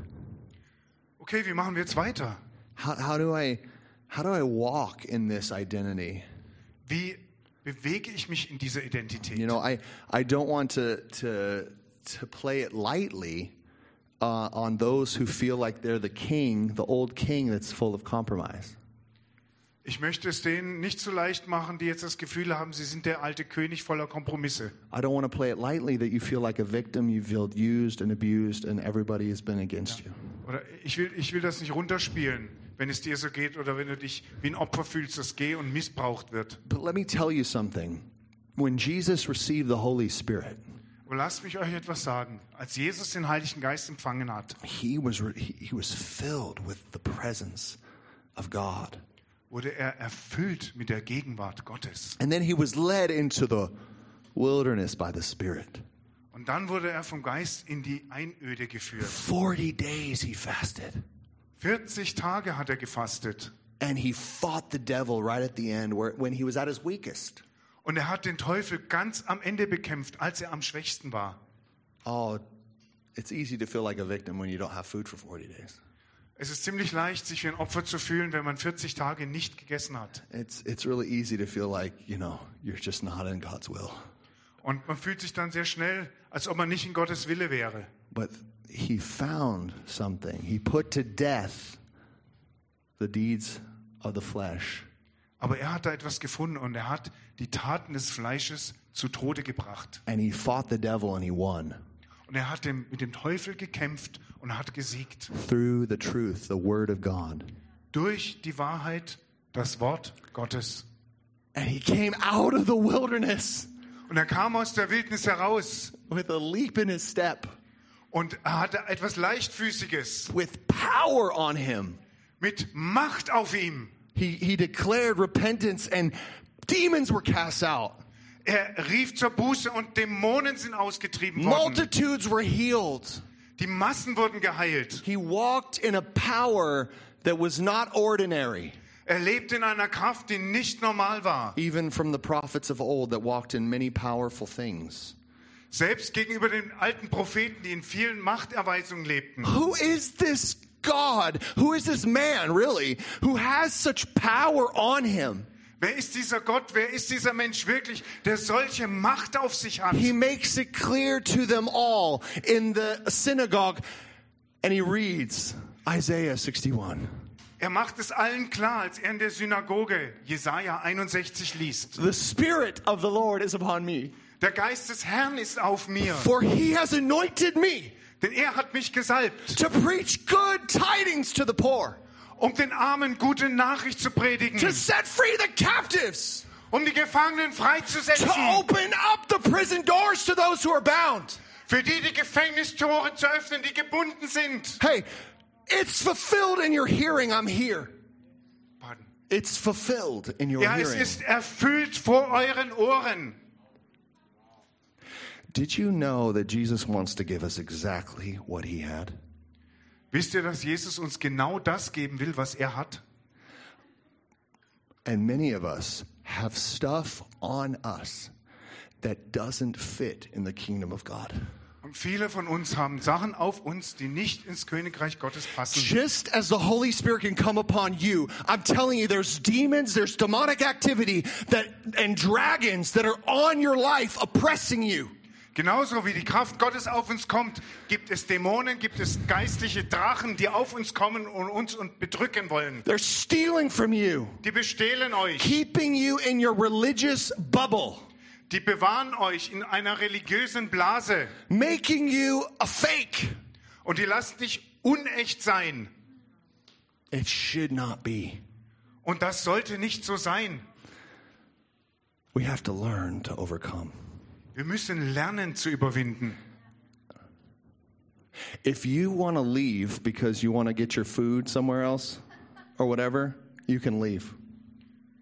Okay, wie machen wir jetzt weiter? How, how do I how do I walk in this identity? Wie bewege ich mich in dieser Identität? You know, I I don't want to to to play it lightly uh, on those who feel like they're the king, the old king that's full of compromise. Ich möchte es denen nicht so leicht machen, die jetzt das Gefühl haben, sie sind der alte König voller Kompromisse. I don't want to play it lightly that you feel like a victim, you feel used and abused, and everybody has been against you. Oder ich will, ich will das nicht runterspielen, wenn es dir so geht oder wenn du dich wie ein Opfer fühlst, das geh und missbraucht wird. But let me tell you something. When Jesus received the Holy Spirit, Aber lasst mich euch etwas sagen. Als Jesus den Heiligen Geist empfangen hat, he was he was filled with the presence of God. wurde er erfüllt mit der Gegenwart Gottes. And then he was led into the wilderness by the Spirit. Und dann wurde er vom Geist in die Einöde geführt. 40 days he fasted. 40 Tage hat er gefastet. And he fought the devil right at the end where, when he was at his weakest. Und er hat den Teufel ganz am Ende bekämpft, als er am schwächsten war. Oh, it's easy to feel like a victim when you don't have food for 40 days. Es ist ziemlich leicht, sich wie ein Opfer zu fühlen, wenn man 40 Tage nicht gegessen hat. It's, it's really easy to feel like, you know, you're just not in God's will. Und man fühlt sich dann sehr schnell, als ob man nicht in Gottes Wille wäre. But he found something. He put to death the deeds of the flesh. Aber er hat da etwas gefunden und er hat die Taten des Fleisches zu Tode gebracht. And he fought the devil and he won Und er hat dem, mit dem Teufel gekämpft und hat gesiegt. through the truth, the word of God. Durch die Wahrheit, das Wort Gottes. And he came out of the wilderness Und er kam aus der Wildnis heraus with a leap in his step, und er hatte etwas Leichtfüßiges with power on him. mit Macht auf ihm. He, he declared repentance and demons were cast out. Er rief zur Buße und Dämonen sind ausgetrieben worden. Multitudes were healed. Die Massen wurden geheilt. He walked in a power that was not ordinary, Er lebte in einer Kraft, die nicht normal war. even from the prophets of old that walked in many powerful things. Selbst gegenüber den alten Propheten, die in vielen Machterweisungen lebten. Who is this God? Who is this man, really, who has such power on him? Wer ist dieser Gott? Wer ist dieser Mensch wirklich, der solche Macht auf sich hat? He makes it clear to them all in the synagogue, and he reads Isaiah 61. Er macht es allen klar, als er in der Synagoge Jesaja 61 liest. The Spirit of the Lord is upon me, Der Geist des Herrn ist auf mir, for he has anointed me denn er hat mich gesalbt, to preach good tidings to the poor, um den Armen gute Nachricht zu predigen, to set free the captives, um die Gefangenen to open up the prison doors to those who are bound. für die die Gefängnistore zu öffnen, die gebunden sind. Hey, it's fulfilled in your hearing. I'm here. Pardon. It's fulfilled in your Ja, es hearing. ist erfüllt vor euren Ohren. Did you know that Jesus wants to give us exactly what he had? Wisst ihr, dass Jesus uns genau das geben will, was er hat? And many of us have stuff on us that doesn't fit in the kingdom of God. Und viele von uns haben Sachen auf uns, die nicht ins Königreich Gottes passen. Just as the Holy Spirit can come upon you, I'm telling you, there's demons, there's demonic activity that, and dragons that are on your life oppressing you. Genauso wie die Kraft Gottes auf uns kommt, gibt es Dämonen, gibt es geistliche Drachen, die auf uns kommen und uns und bedrücken wollen. They're stealing from you, Die bestehlen euch, keeping you in your religious bubble, die bewahren euch in einer religiösen Blase making you a fake. und die lassen dich unecht sein. It should not be. Und das sollte nicht so sein. We have to learn to overcome. Wir müssen lernen zu überwinden. If you want to leave because you want to get your food somewhere else or whatever, you can leave.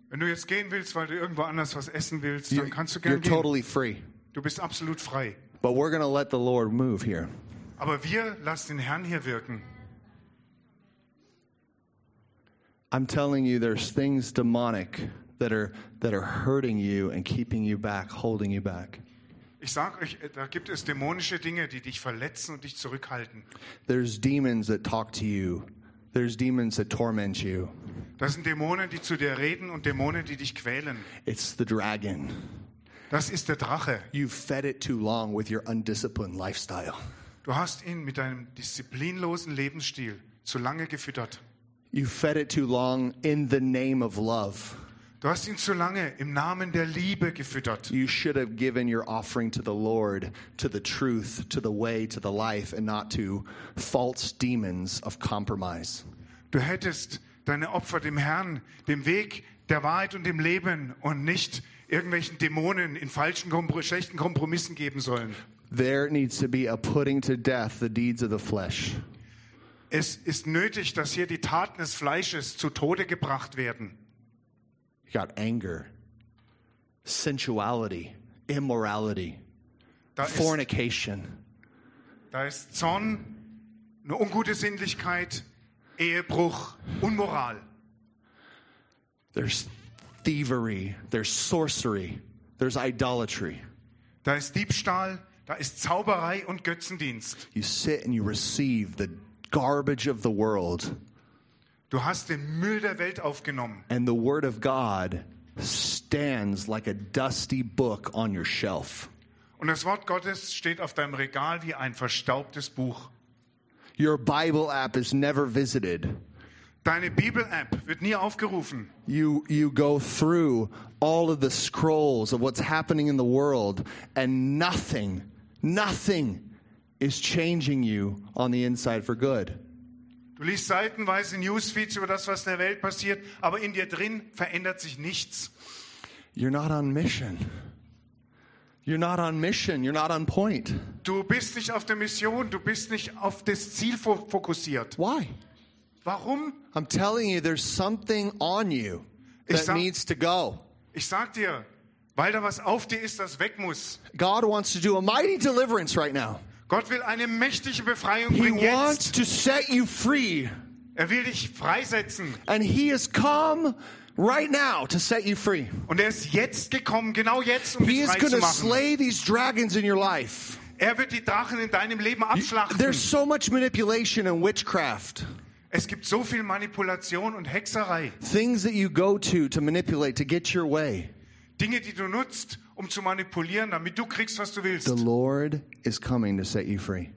Wenn du jetzt gehen willst, weil du irgendwo anders was essen willst, dann kannst du you're gerne gehen. totally free. Du bist absolut frei. But we're going to let the Lord move here. Aber wir lassen den Herrn hier wirken. I'm telling you, there's things demonic that are that are hurting you and keeping you back, holding you back. Ich sage euch, da gibt es dämonische Dinge, die dich verletzen und dich zurückhalten. There's demons that talk to you. There's demons that torment you. Das sind Dämonen, die zu dir reden und Dämonen, die dich quälen. It's the dragon. Das ist der Drache. You've fed it too long with your undisciplined lifestyle. Du hast ihn mit deinem disziplinlosen Lebensstil zu lange gefüttert. You fed it too long in the name of love. Du hast ihn zu lange im Namen der Liebe gefüttert. You should have given your offering to the Lord, to the truth, to the way, to the life, and not to false demons of compromise. Du hättest deine Opfer dem Herrn, dem Weg der Wahrheit und dem Leben und nicht irgendwelchen Dämonen in falschen, schlechten Kompromissen geben sollen. There needs to be a putting to death the deeds of the flesh. Es ist nötig, dass hier die Taten des Fleisches zu Tode gebracht werden. You got anger, sensuality, immorality, Da ist, fornication, da ist Zorn, eine ungute Sinnlichkeit, Ehebruch, Unmoral. there's thievery, there's sorcery, there's idolatry. Da ist Diebstahl, da ist Zauberei und Götzendienst. You sit and you receive the garbage of the world, Du hast den Müll der Welt aufgenommen. and the Word of God stands like a dusty book on your shelf. Und das Wort Gottes steht auf deinem Regal wie ein verstaubtes Buch. Your Bible app is never visited. Deine Bibel-App wird nie aufgerufen. You, you go through all of the scrolls of what's happening in the world, and nothing, nothing is changing you on the inside for good. Du liest seitenweise Newsfeeds über das, was in der Welt passiert, aber in dir drin verändert sich nichts. You're not on mission. You're not on mission. You're not on point. Du bist nicht auf der Mission, du bist nicht auf das Ziel fo- fokussiert. Why? Warum? I'm telling you, there's something on you that sag- needs to go. Ich sag dir, weil da was auf dir ist, das weg muss. God wants to do a mighty deliverance right now. Gott will eine mächtige Befreiung He bringen wants jetzt. to set you free. Er will dich freisetzen. And He has come right now to set you free. Und er ist jetzt gekommen, genau jetzt, um He dich is frei going zu to machen. slay these dragons in your life. Er wird die Drachen in deinem Leben abschlachten. There's so much manipulation and witchcraft. Es gibt so viel Manipulation und Hexerei. Things that you go to to manipulate to get your way. Dinge, die du nutzt, um zu manipulieren, damit du kriegst, was du willst. The Lord is coming to set you free.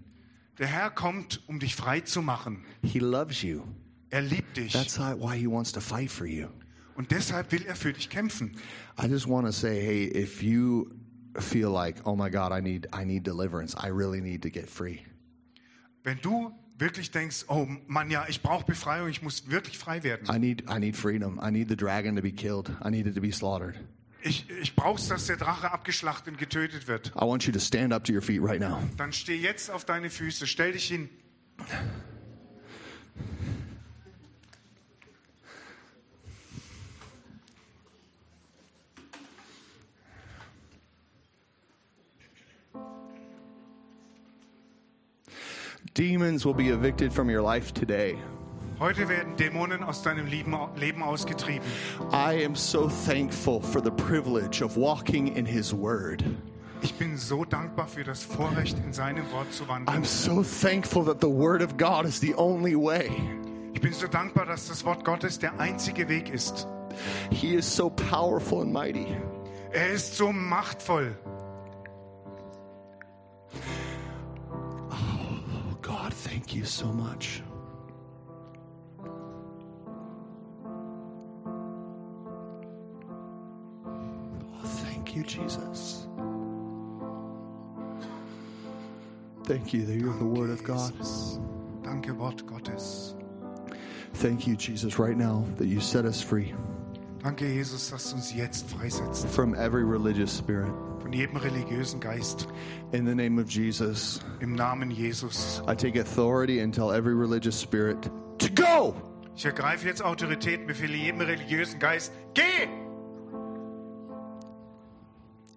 Der Herr kommt, um dich frei zu machen. He loves you. Er liebt dich. That's why He wants to fight for you. Und deshalb will er für dich kämpfen. I just want to say, hey, if you feel like, oh my God, I need, I need deliverance. I really need to get free. Wenn du wirklich denkst, oh Mann, ja, ich brauche Befreiung, ich muss wirklich frei werden. I need, I need freedom. I need the dragon to be killed. I need it to be slaughtered. Ich, ich brauche dass der Drache abgeschlachtet und getötet wird. I want you to stand up to your feet right now. Dann steh jetzt auf deine Füße, stell dich hin. Demons will be evicted from your life today. Heute werden Dämonen aus deinem Leben ausgetrieben. I am so thankful for the privilege of walking in His Word. Ich bin so dankbar für das Vorrecht, in seinem Wort zu wandeln. I'm so thankful that the Word of God is the only way. Ich bin so dankbar, dass das Wort Gottes der einzige Weg ist. He is so powerful and mighty. Er ist so machtvoll. Oh, God, thank you so much. Jesus. Thank you that you're the Word of God. Danke, Wort Gottes. Thank you, Jesus, right now that you set us free Danke, Jesus, dass du uns jetzt freisetzt from every religious spirit. von jedem religiösen Geist. In the name of Jesus, Im Namen Jesus. I take authority and tell every religious spirit to go. Ich ergreife jetzt Autorität, befehle jedem religiösen Geist, geh!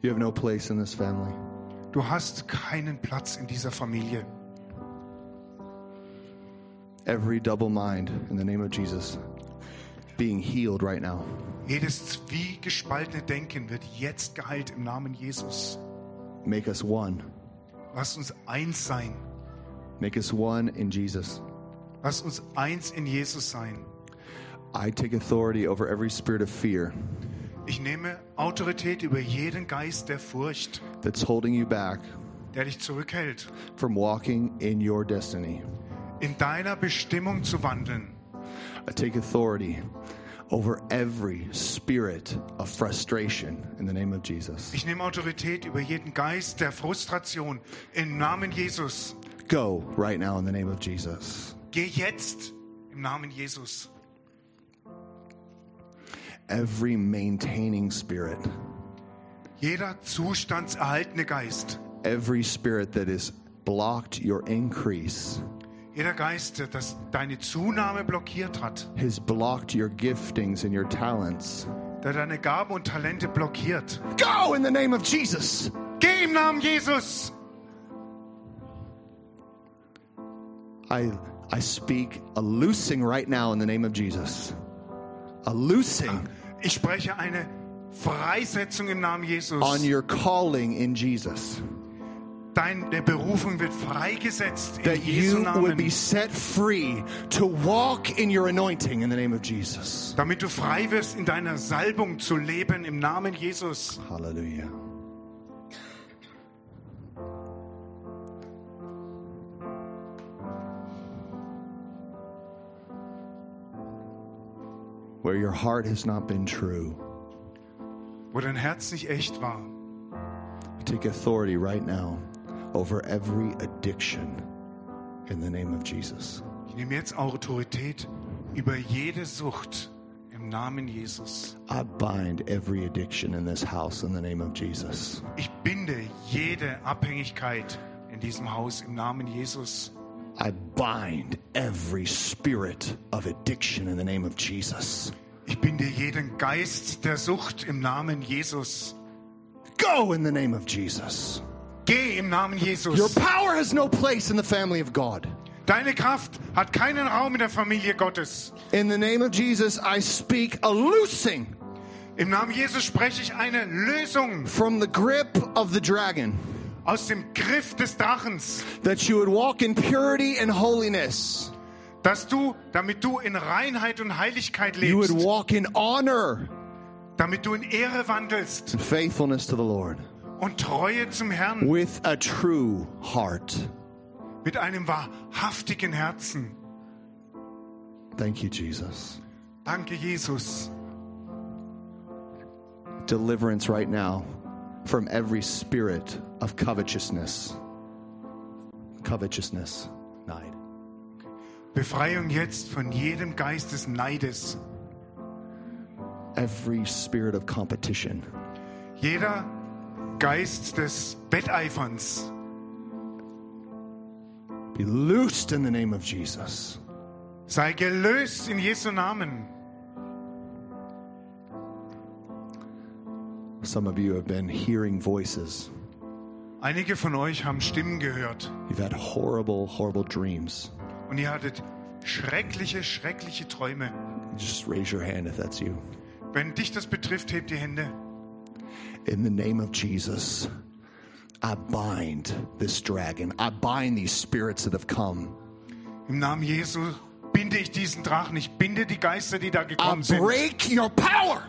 You have no place in this family. Du hast keinen Platz in dieser Familie. Every double mind in the name of Jesus being healed right now. Jedes zwiegespaltene Denken wird jetzt geheilt im Namen Jesus. Make us one. Lass uns eins sein. Make us one in Jesus. Lass uns eins in Jesus sein. I take authority over every spirit of fear Ich nehme Autorität über jeden Geist der Furcht, that's holding you back der dich zurückhält, from walking in your destiny. in deiner Bestimmung zu wandeln. I take authority over every spirit of frustration in the name of Jesus. Ich nehme Autorität über jeden Geist der Frustration im Namen Jesus. Go right now in the name of Jesus. Geh jetzt im Namen Jesus. Every maintaining spirit, Jeder zustandserhaltene Geist, every spirit that has blocked your increase, jeder Geist, das deine Zunahme blockiert hat, has blocked your giftings and your talents. der deine Gaben und Talente blockiert. Go in the name of Jesus. Geh im Namen Jesus. I I speak a loosing right now in the name of Jesus. A loosing ah. Ich spreche eine Freisetzung im Namen Jesus. on your calling in Jesus. Deine Berufung wird freigesetzt in That Jesu you would Namen. be set free to walk in your anointing in the name of Jesus. Damit du frei wirst, in deiner Salbung zu leben im Namen Jesus. Hallelujah. Where your heart has not been true, Wo dein Herz nicht echt war. I take authority right now over every addiction in the name of Jesus. Ich nehme jetzt Autorität über jede Sucht im Namen Jesus. I bind every addiction in this house in the name of Jesus. Ich binde jede Abhängigkeit in diesem Haus im Namen Jesus. I bind every spirit of addiction in the name of Jesus. Ich binde jeden Geist der Sucht im Namen Jesus. Go in the name of Jesus. Geh im Namen Your Jesus. power has no place in the family of God. Deine Kraft hat keinen Raum in der Familie Gottes. In the name of Jesus, I speak a loosing Im Namen Jesus spreche ich eine Lösung from the grip of the dragon aus dem Griff des Drachens, that you would walk in purity and holiness. dass du, damit du in Reinheit und Heiligkeit lebst. You would walk in honor damit du in Ehre wandelst and faithfulness to the Lord und Treue zum Herrn with a true heart. mit einem wahrhaftigen Herzen. Thank you, Jesus. Danke, Jesus. Deliverance right now from every spirit of covetousness. Covetousness. Neid. Befreiung jetzt von jedem Geist des Neides. Every spirit of competition. Jeder Geist des Wetteiferns. Be loosed in the name of Jesus. Sei gelöst in Jesu Namen. Some of you have been hearing voices. Einige von euch haben Stimmen gehört You've had horrible, horrible dreams. und ihr hattet schreckliche, schreckliche Träume. Just raise your hand if that's you. Wenn dich das betrifft, hebt die Hände. In the name of Jesus, I bind this dragon. I bind these spirits that have come. Im Namen Jesu binde ich diesen Drachen. Ich binde die Geister, die da I gekommen sind. break your power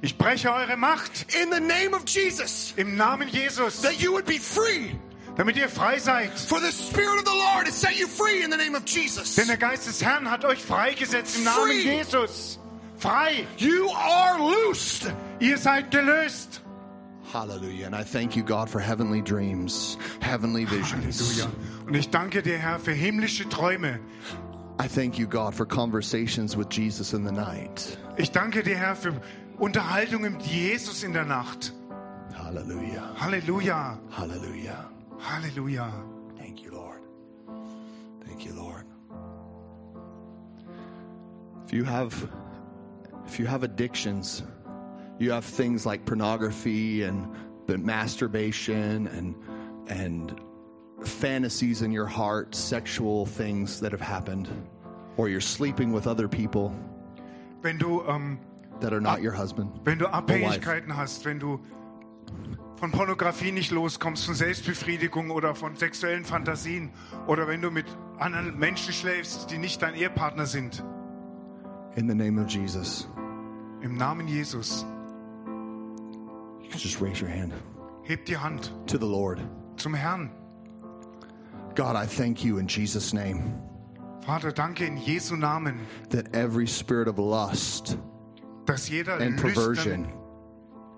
Ich breche eure Macht in the name of Jesus im Namen Jesus, that you would be free. damit ihr frei seid. For the Spirit of the Lord has set you free in the name of Jesus. Denn der Geist des Herrn hat euch freigesetzt im Namen Free. Jesus. Frei. You are loosed. Ihr seid gelöst. Hallelujah. And I thank you, God, for heavenly dreams, heavenly visions. Halleluja. Und ich danke dir, Herr, für himmlische Träume. I thank you, God, for conversations with Jesus in the night. Ich danke dir, Herr, für Unterhaltungen mit Jesus in der Nacht. Hallelujah. Halleluja. Hallelujah. Halleluja. Thank you, Lord. Thank you, Lord. If you have if you have addictions, you have things like pornography and the masturbation and and fantasies in your heart, sexual things that have happened. or you're sleeping with other people wenn du, ähm, that are not your husband. wenn du Abhängigkeiten hast, wenn du von Pornografie nicht loskommst, von Selbstbefriedigung oder von sexuellen Fantasien oder wenn du mit anderen Menschen schläfst, die nicht dein Ehepartner sind. In the name of Jesus, Im Namen Jesus, just raise your hand heb die Hand to the Lord. zum Herrn. God, I thank you in Jesus' name Vater, danke in Jesu Namen, that every spirit of lust and Lüstern, perversion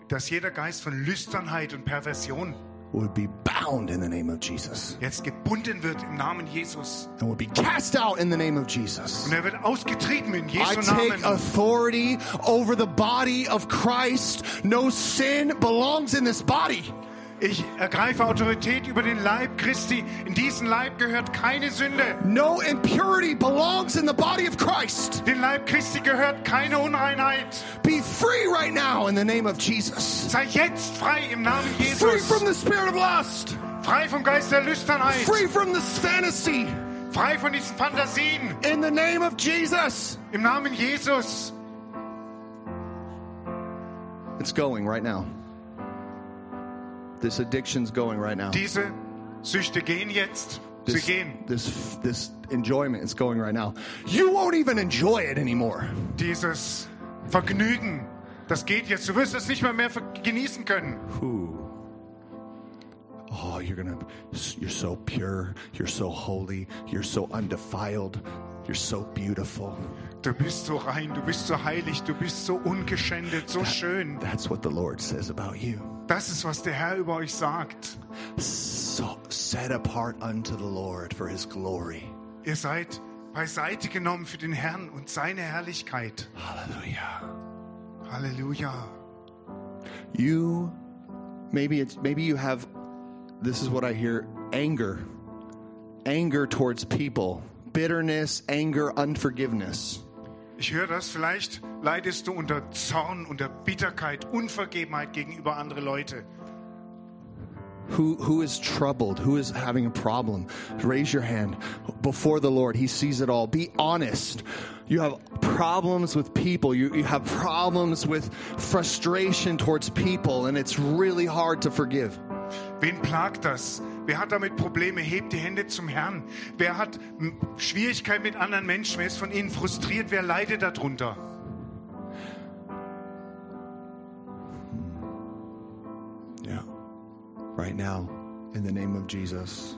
dass jeder Geist von Lüsternheit und Perversion would be bound in the name of Jesus jetzt gebunden wird im Namen Jesus. and would be cast out in the name of Jesus. Und er wird ausgetrieben in I Jesu take Namen. authority over the body of Christ. No sin belongs in this body. Ich ergreife Autorität über den Leib Christi. In diesen Leib gehört keine Sünde. No impurity belongs in the body of Christ. Den Leib Christi gehört keine Unreinheit. Be free right now in the name of Jesus. Sei jetzt frei im Namen Free Jesus. from the spirit of lust. Frei vom Geist der Lüsternheit. Free from this fantasy. Frei von diesen Fantasien. In the name of Jesus. Im Namen Jesus. It's going right now. This addiction's going right now. Diese Süchte gehen jetzt. Sie This, gehen. this, this enjoyment is going right now. You won't even enjoy it anymore. Dieses Vergnügen, das geht jetzt. Du wirst es nicht mehr, mehr genießen können. Ooh. Oh, you're gonna, you're so pure, you're so holy, you're so undefiled, you're so beautiful. Du bist so rein, du bist so heilig, du bist so ungeschändet, so schön. That's what the Lord says about you. Das ist, was der Herr über euch sagt. So set apart unto the Lord for his glory. Ihr seid beiseite genommen für den Herrn und seine Herrlichkeit. Hallelujah. Halleluja. You, maybe it's, maybe you have, this is what I hear, anger. Anger towards people. Bitterness, anger, unforgiveness. Ich höre das, vielleicht leidest du unter Zorn, unter Bitterkeit, Unvergebenheit gegenüber andere Leute. Who, who is troubled? Who is having a problem? Raise your hand before the Lord. He sees it all. Be honest. You have problems with people. You, you have problems with frustration towards people, and it's really hard to forgive. Wen plagt das? Wer hat damit Probleme? Hebt die Hände zum Herrn. Wer hat Schwierigkeiten mit anderen Menschen? Wer ist von ihnen frustriert? Wer leidet darunter? Yeah. Right now, in the name of Jesus,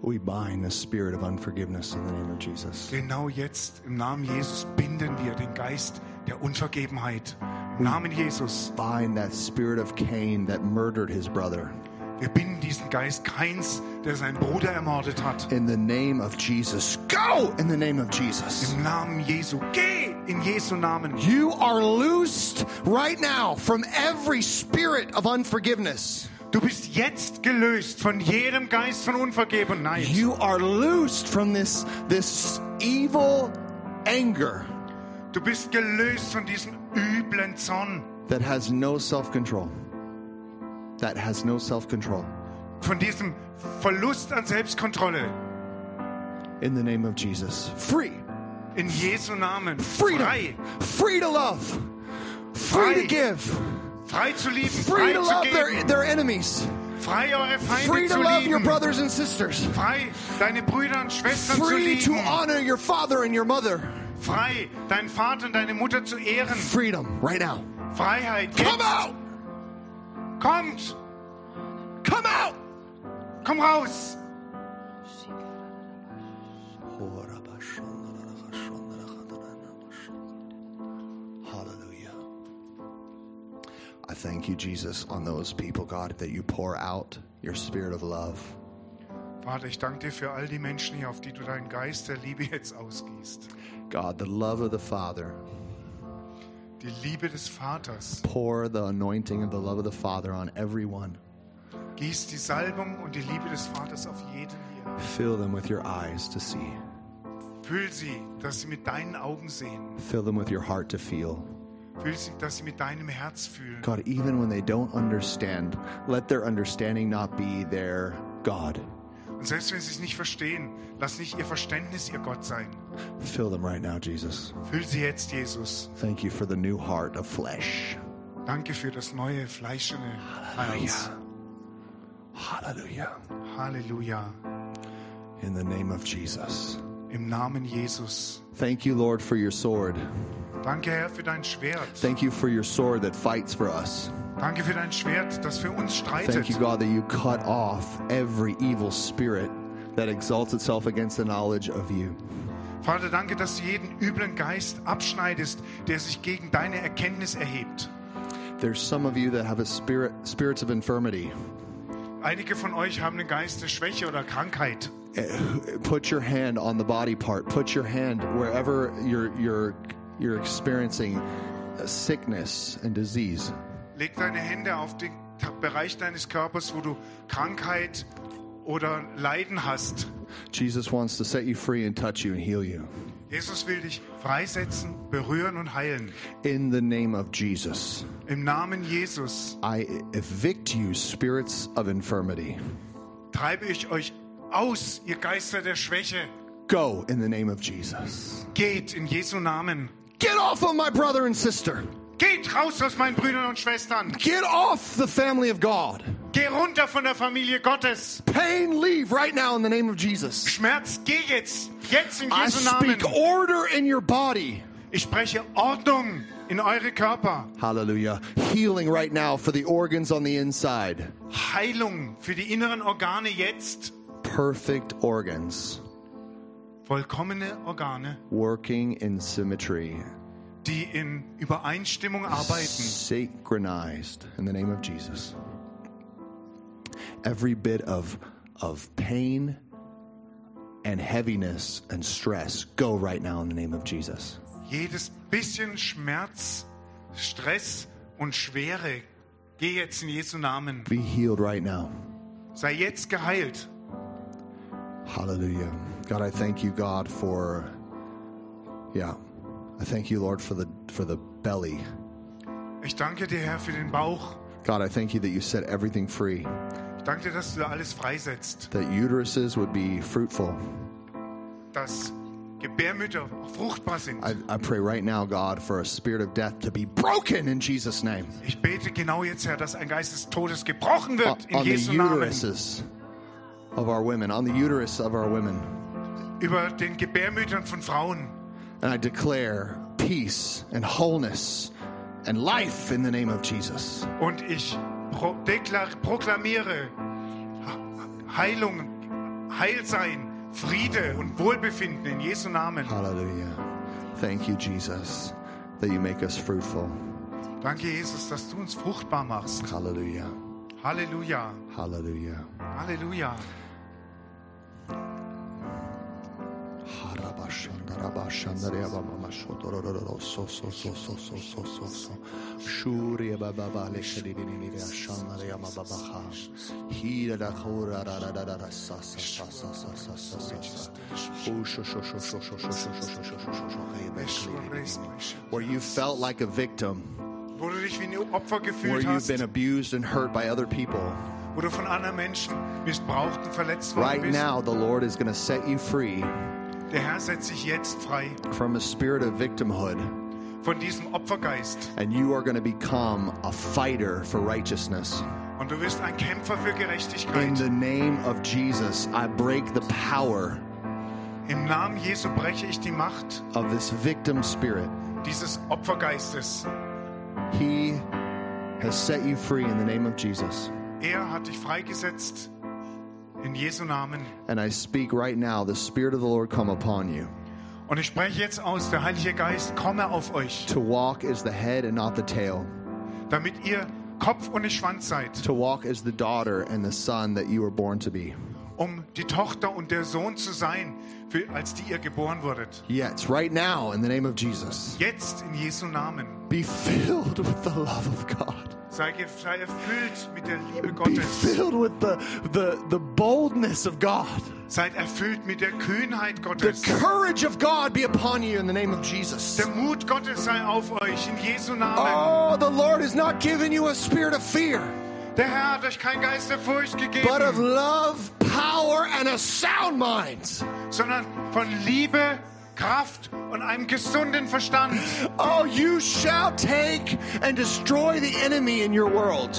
we bind the spirit of unforgiveness in the name of Jesus. Genau jetzt, im Namen Jesus, binden wir den Geist der Unvergebenheit. Im Namen Jesus. Bind that spirit of Cain that murdered his brother. Wir binden diesen Geist Keins, der seinen Bruder ermordet hat. In the name of Jesus. Go! In the name of Jesus. Im Namen Jesu. Geh in Jesu Namen. You are loosed right now from every spirit of unforgiveness. Du bist jetzt gelöst von jedem Geist von Unvergebenheit. You are loosed from this, this evil anger Du bist gelöst von diesem üblen Zorn, that has no self control. That has no self control. von diesem Verlust an Selbstkontrolle. In the name of Jesus. Free. In Jesu Namen. Freedom. Frei. Free to love. Free to Frei. give. Frei zu lieben. Free Frei to zu love their, geben. their enemies. Frei eure Free Feinde to zu love your lieben. brothers and sisters. Frei deine Brüder und Schwestern zu Free to lieben. honor your father and your mother. Frei deinen Vater und deine Mutter zu ehren. Freedom right now. Freiheit. Come Jetzt. out! Kommt. Come out! Komm raus. Hallelujah. I thank you, Jesus, on those people, God, that you pour out your spirit of love. Vater, ich danke dir für all die Menschen hier, auf die du deinen Geist der Liebe jetzt ausgießt. God, the love of the Father. Die Liebe des Vaters. Pour the anointing of the love of the Father on everyone. Gieß die Salbung und die Liebe des Vaters auf jeden hier. Fill them with your eyes to see. Füll sie, dass sie mit deinen Augen sehen. Fill them with your heart to feel. Füll sie, dass sie mit deinem Herz fühlen. God, even when they don't understand, let their understanding not be their God. Und selbst wenn sie es nicht verstehen, lass nicht ihr Verständnis ihr Gott sein. Fill them right now, Jesus. Füll sie jetzt, Jesus. Thank you for the new heart of flesh. Danke für das neue fleischene Herz. Hallelujah. Halleluja. In the name of Jesus. Im Namen Jesus. Thank you, Lord, for your sword. Danke, Herr, für dein Schwert. Thank you for your sword that fights for us. Danke für dein Schwert, das für uns streitet. Thank you, God, that you cut off every evil spirit that exalts itself against the knowledge of you. Vater, danke, dass du jeden üblen Geist abschneidest, der sich gegen deine Erkenntnis erhebt. There's some of you that have a spirit, spirits of infirmity. Einige von euch haben einen Geist der Schwäche oder Krankheit. Eh, Put your hand on the body part. Put your hand wherever you're you're you're experiencing sickness and disease. Leg deine Hände auf den Bereich deines Körpers, wo du Krankheit oder Leiden hast. Jesus wants to set you free and touch you and heal you. Jesus will dich freisetzen, berühren und heilen. In the name of Jesus, Im Namen Jesus I evict you, spirits of infirmity. treibe ich euch aus, ihr Geister der Schwäche. Go in the name of Jesus. Geht in Jesu Namen. Get off of my brother and sister. Geht raus aus meinen Brüdern und Schwestern. Get off the family of God. Geh runter von der Familie Gottes. Pain, leave right now in the name of Jesus. Schmerz, geh jetzt. Jetzt in I Jesu Namen. speak order in your body. Ich spreche Ordnung in eure Körper. Hallelujah. Healing right now for the organs on the inside. Heilung für die inneren Organe jetzt. Perfect organs Vollkommene Organe, working in symmetry, die in Übereinstimmung arbeiten. synchronized in the name of Jesus. Every bit of, of pain and heaviness and stress, go right now in the name of Jesus. Jedes bisschen Schmerz, Stress und Schwere, geh jetzt in Jesu Namen. Be healed right now. Sei jetzt geheilt. Hallelujah. God, I thank you, God, for yeah. I thank you, Lord, for the for the belly. Ich danke dir, Herr, für den Bauch. God, I thank you that you set everything free. Ich danke dir, dass du da alles freisetzt. That uteruses would be fruitful. Dass Gebärmütter fruchtbar sind. I, I pray right now, God, for a spirit of death to be broken in Jesus' name. Ich bete genau jetzt, Herr, dass ein Geist des Todes gebrochen On, wird in on the Namen. uteruses of our women, on the uterus of our women. Über den Gebärmüttern von Frauen. And I declare peace and wholeness and life in the name of Jesus. Und ich pro proklamiere Heilung, Heilsein, Friede und Wohlbefinden in Jesu Namen. Hallelujah. Thank you, Jesus, that you make us fruitful. Danke, Jesus, dass du uns fruchtbar machst. Hallelujah. Halleluja, Hallelujah. Halleluja. Where you felt like a victim, Wo du dich wie ein Opfer where gefühlt you've hast, been abused and hurt by other people. wo du von anderen Menschen missbraucht und verletzt worden Right bist. now, the Lord is going to set you free Der Herr setzt sich jetzt frei from a spirit of victimhood, von diesem Opfergeist. and you are going to become a fighter for righteousness. Und du wirst ein Kämpfer für In Gerechtigkeit. the name of Jesus, I break the power Im Namen Jesu breche ich die Macht of this victim spirit. dieses Opfergeistes. He has set you free in the name of Jesus. Er hat dich freigesetzt in Jesu Namen. And I speak right now, the Spirit of the Lord come upon you. Und ich spreche jetzt aus, der Heilige Geist komme auf euch, To walk as the head and not the tail. damit ihr Kopf und nicht Schwanz seid, To walk as the daughter and the son that you were born to be. um die Tochter und der Sohn zu sein, für, als die ihr geboren wurdet. Right now, in the name of Jesus. Jetzt in Jesu Namen. Be filled with the love of God. Sei, sei erfüllt mit der Liebe Be filled with the, the, the boldness of God. Seid erfüllt mit der Kühnheit The courage of God be upon you in the name of Jesus. Der Mut Gottes sei auf euch in Jesu Namen. Oh, the Lord has not given you a spirit of fear, Der Herr hat euch kein Geist der Furcht but of love, power, and a sound mind. sondern von Liebe Kraft und einem gesunden Verstand. Oh, you shall take and destroy the enemy in your world.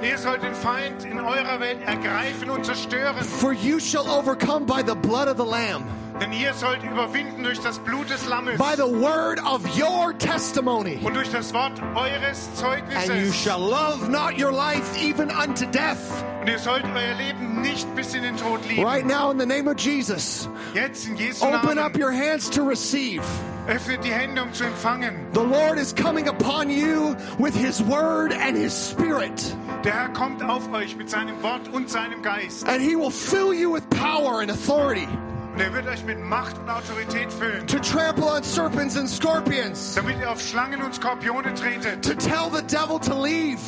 Ihr sollt den Feind in eurer Welt ergreifen und zerstören. For you shall overcome by the blood of the Lamb, Denn ihr sollt überwinden durch das Blut des Lammes by the word of your testimony. und durch das Wort eures And you shall love not your life even unto death. Und ihr sollt euer Leben nicht bis in den Tod lieben. Right now, in the name of Jesus, Jetzt in Jesu open up your hands to receive. Öffnet die Hände, um zu empfangen. The Lord is coming upon you with His word and His spirit, Der Herr kommt auf euch mit seinem Wort und seinem Geist. and He will fill you with power and authority Und er wird euch mit Macht und Autorität füllen, to trample on serpents and scorpions, damit ihr auf Schlangen und Skorpione tretet, to tell the devil to leave,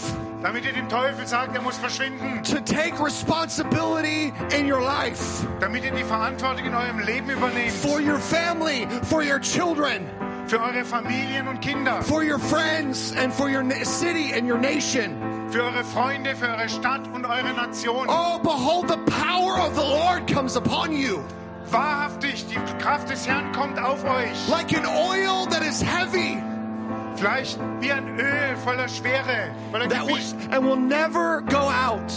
damit ihr dem Teufel sagt, er muss verschwinden, to take responsibility in your life. Damit ihr die Verantwortung in eurem Leben übernehmt, for your family, for your children, für eure Familien und Kinder, for your friends, and for your city and your nation. für eure Freunde, für eure Stadt und eure Nation. Oh, behold, the power of the Lord comes upon you Wahrhaftig, die Kraft des Herrn kommt auf euch. like an oil that is heavy. Vielleicht wie ein Öl voller Schwere, voller that Gewicht. and will never go out.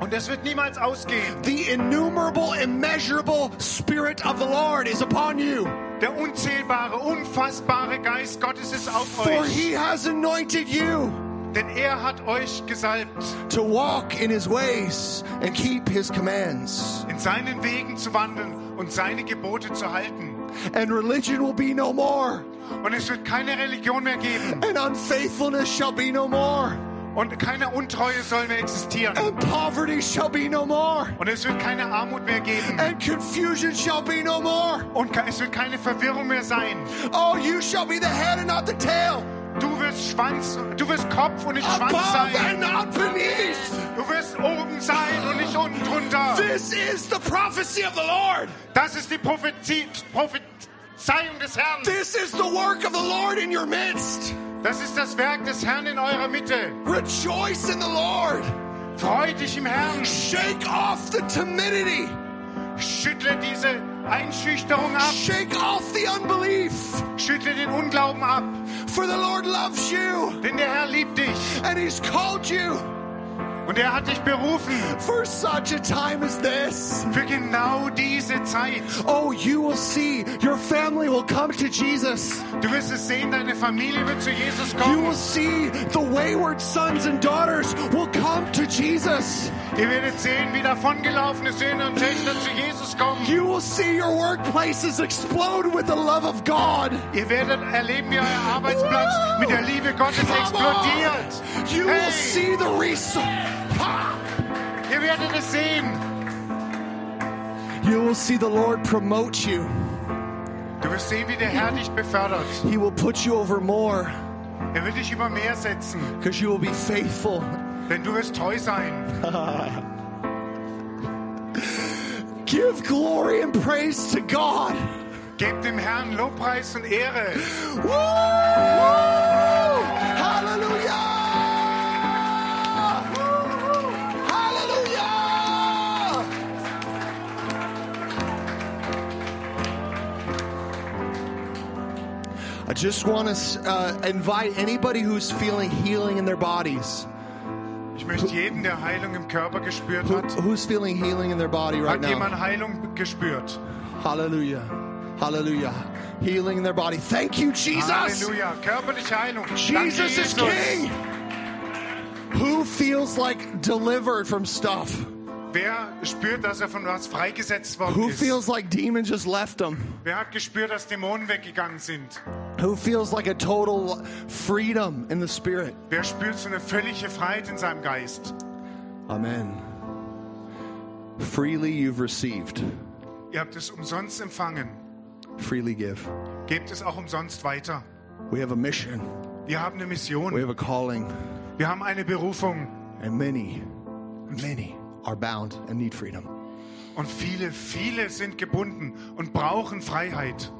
Und es wird niemals ausgehen. The innumerable, immeasurable Spirit of the Lord is upon you. Der unzählbare, unfassbare Geist Gottes ist auf For euch. he has anointed you Denn er hat euch gesalbt, to walk in his ways and keep his commands. in seinen Wegen zu wandeln und seine Gebote zu halten. And religion will be no more, Und es wird keine Religion mehr geben. and unfaithfulness shall be no more, Und keine Untreue soll mehr existieren. and poverty shall be no more, Und es wird keine Armut mehr geben. and confusion shall be no more. Und es wird keine Verwirrung mehr sein. Oh, you shall be the head and not the tail, Du wirst Schwanz, du wirst Kopf und nicht Schwanz above sein. and not beneath. Du wirst oben sein und nicht unten drunter. This is the prophecy of the Lord. Das ist die Prophezie, Prophezeiung des Herrn. This is the work of the Lord in your midst. Das ist das Werk des Herrn in eurer Mitte. Rejoice in the Lord. Freu dich im Herrn. Shake off the timidity. Schüttle diese Einschüchterung ab. Shake off the unbelief. Schüttle den Unglauben ab. For the Lord loves you Denn der Herr liebt dich. and He's called you Und er hat dich berufen for such a time as this. für genau diese Zeit. Oh, you will see your family will come to Jesus. Du wirst es sehen, deine Familie wird zu Jesus kommen. You will see the wayward sons and daughters will come to Jesus. Ihr werdet sehen, wie davongelaufene Söhne und Töchter zu Jesus kommen. You will see your workplaces explode with the love of God. Ihr werdet erleben, wie euer Arbeitsplatz mit der Liebe Gottes Come explodiert. on. You will see the resource. Ihr werdet es sehen. You will see the Lord promote you. Du wirst sehen, wie der Herr dich befördert. He will put you over more Er wird dich über mehr setzen, because you will be faithful. denn du wirst treu sein. (laughs) Give glory and praise to God. Gebt dem Herrn Lobpreis und Ehre. Woo! I just want to uh, invite anybody who's feeling healing in their bodies. Ich möchte jeden, der Heilung im Körper gespürt Who, hat, who's feeling healing in their body right hat now? jemand Heilung gespürt. Hallelujah. Hallelujah. Healing in their body. Thank you, Jesus. Halleluja. Körperliche Heilung. Danke, Jesus is King. Who feels like delivered from stuff? Wer spürt, dass er von was freigesetzt worden Who ist? feels like demons just left them? Wer hat gespürt, dass Dämonen weggegangen sind? Who feels like a total freedom in the spirit? Wer spürt so eine völlige Freiheit in seinem Geist? Amen. Freely you've received, Ihr habt es umsonst empfangen. freely give. Gebt es auch umsonst weiter. We have a mission, Wir haben eine we Mission. have a calling, Wir haben eine Berufung. and many, many are bound and need freedom. Und viele, viele sind gebunden und brauchen Freiheit.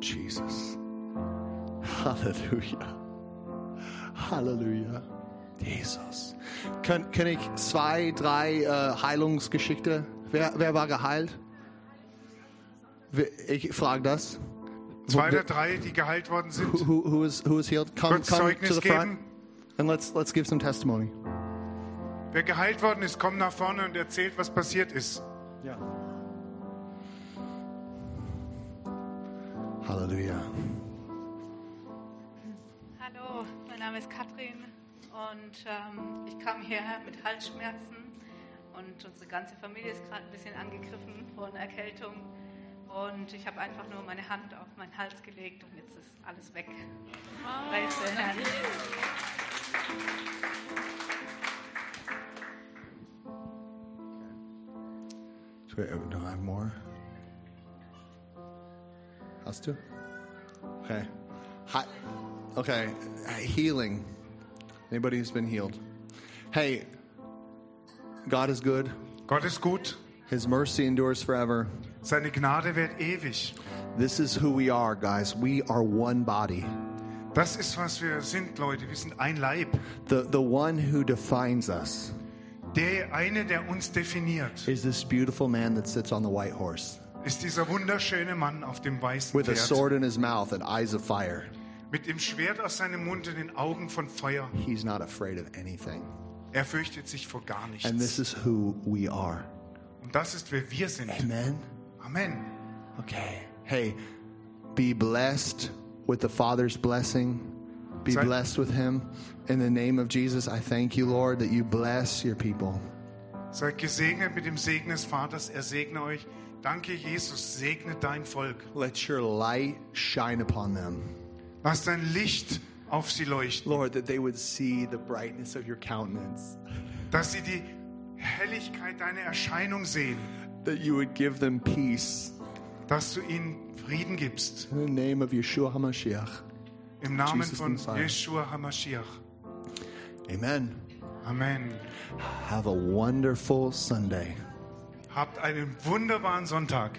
Jesus. Halleluja. Halleluja. Jesus. Kann, kann ich zwei, drei äh, Heilungsgeschichte? Wer, wer war geheilt? Ich frage das. Zwei oder drei, die geheilt worden sind, who, who, is, who is healed, come, come to Zeugnis the front geben. and let's, let's give some testimony. Wer geheilt worden ist, kommt nach vorne und erzählt, was passiert ist. Yeah. Hallelujah. Hallo, mein Name ist Katrin und ähm, ich kam hierher mit Halsschmerzen und unsere ganze Familie ist gerade ein bisschen angegriffen von Erkältung und ich habe einfach nur meine Hand auf meinen Hals gelegt und jetzt ist alles weg. Preis den Herrn. Do, I have more? Us too? Okay. Hi. Okay. Healing. Anybody who's been healed? Hey, God is good. Gott ist gut, His mercy endures forever. seine Gnade währt ewig. This is who we are, guys. We are one body. Das ist, was wir sind, Leute. Wir sind ein Leib. The, the one who defines us Der eine, der uns definiert, is this beautiful man that sits on the white horse ist dieser wunderschöne Mann auf dem weißen with a Pferd sword in his mouth and eyes of fire. mit dem Schwert aus seinem Mund und den Augen von Feuer. He's not afraid of anything. Er fürchtet sich vor gar nichts. And this is who we are. Und das ist, wer wir sind. Amen. Amen. Okay. Hey, be blessed with the Father's blessing. Be blessed with Him. In the name of Jesus, I thank you, Lord, that you bless your people. Seid gesegnet mit dem Segen des Vaters. Er segne euch. Danke, Jesus. Segne dein Volk. Let your light shine upon them. Lass dein Licht auf sie leuchten. Lord, that they would see the brightness of your countenance, Dass sie die Helligkeit deiner Erscheinung sehen. that you would give them peace. Dass du ihnen Frieden gibst. In the name of Yeshua HaMashiach. Im Namen von. Yeshua HaMashiach. Amen. Amen. Have a wonderful Sunday. Habt einen wunderbaren Sonntag.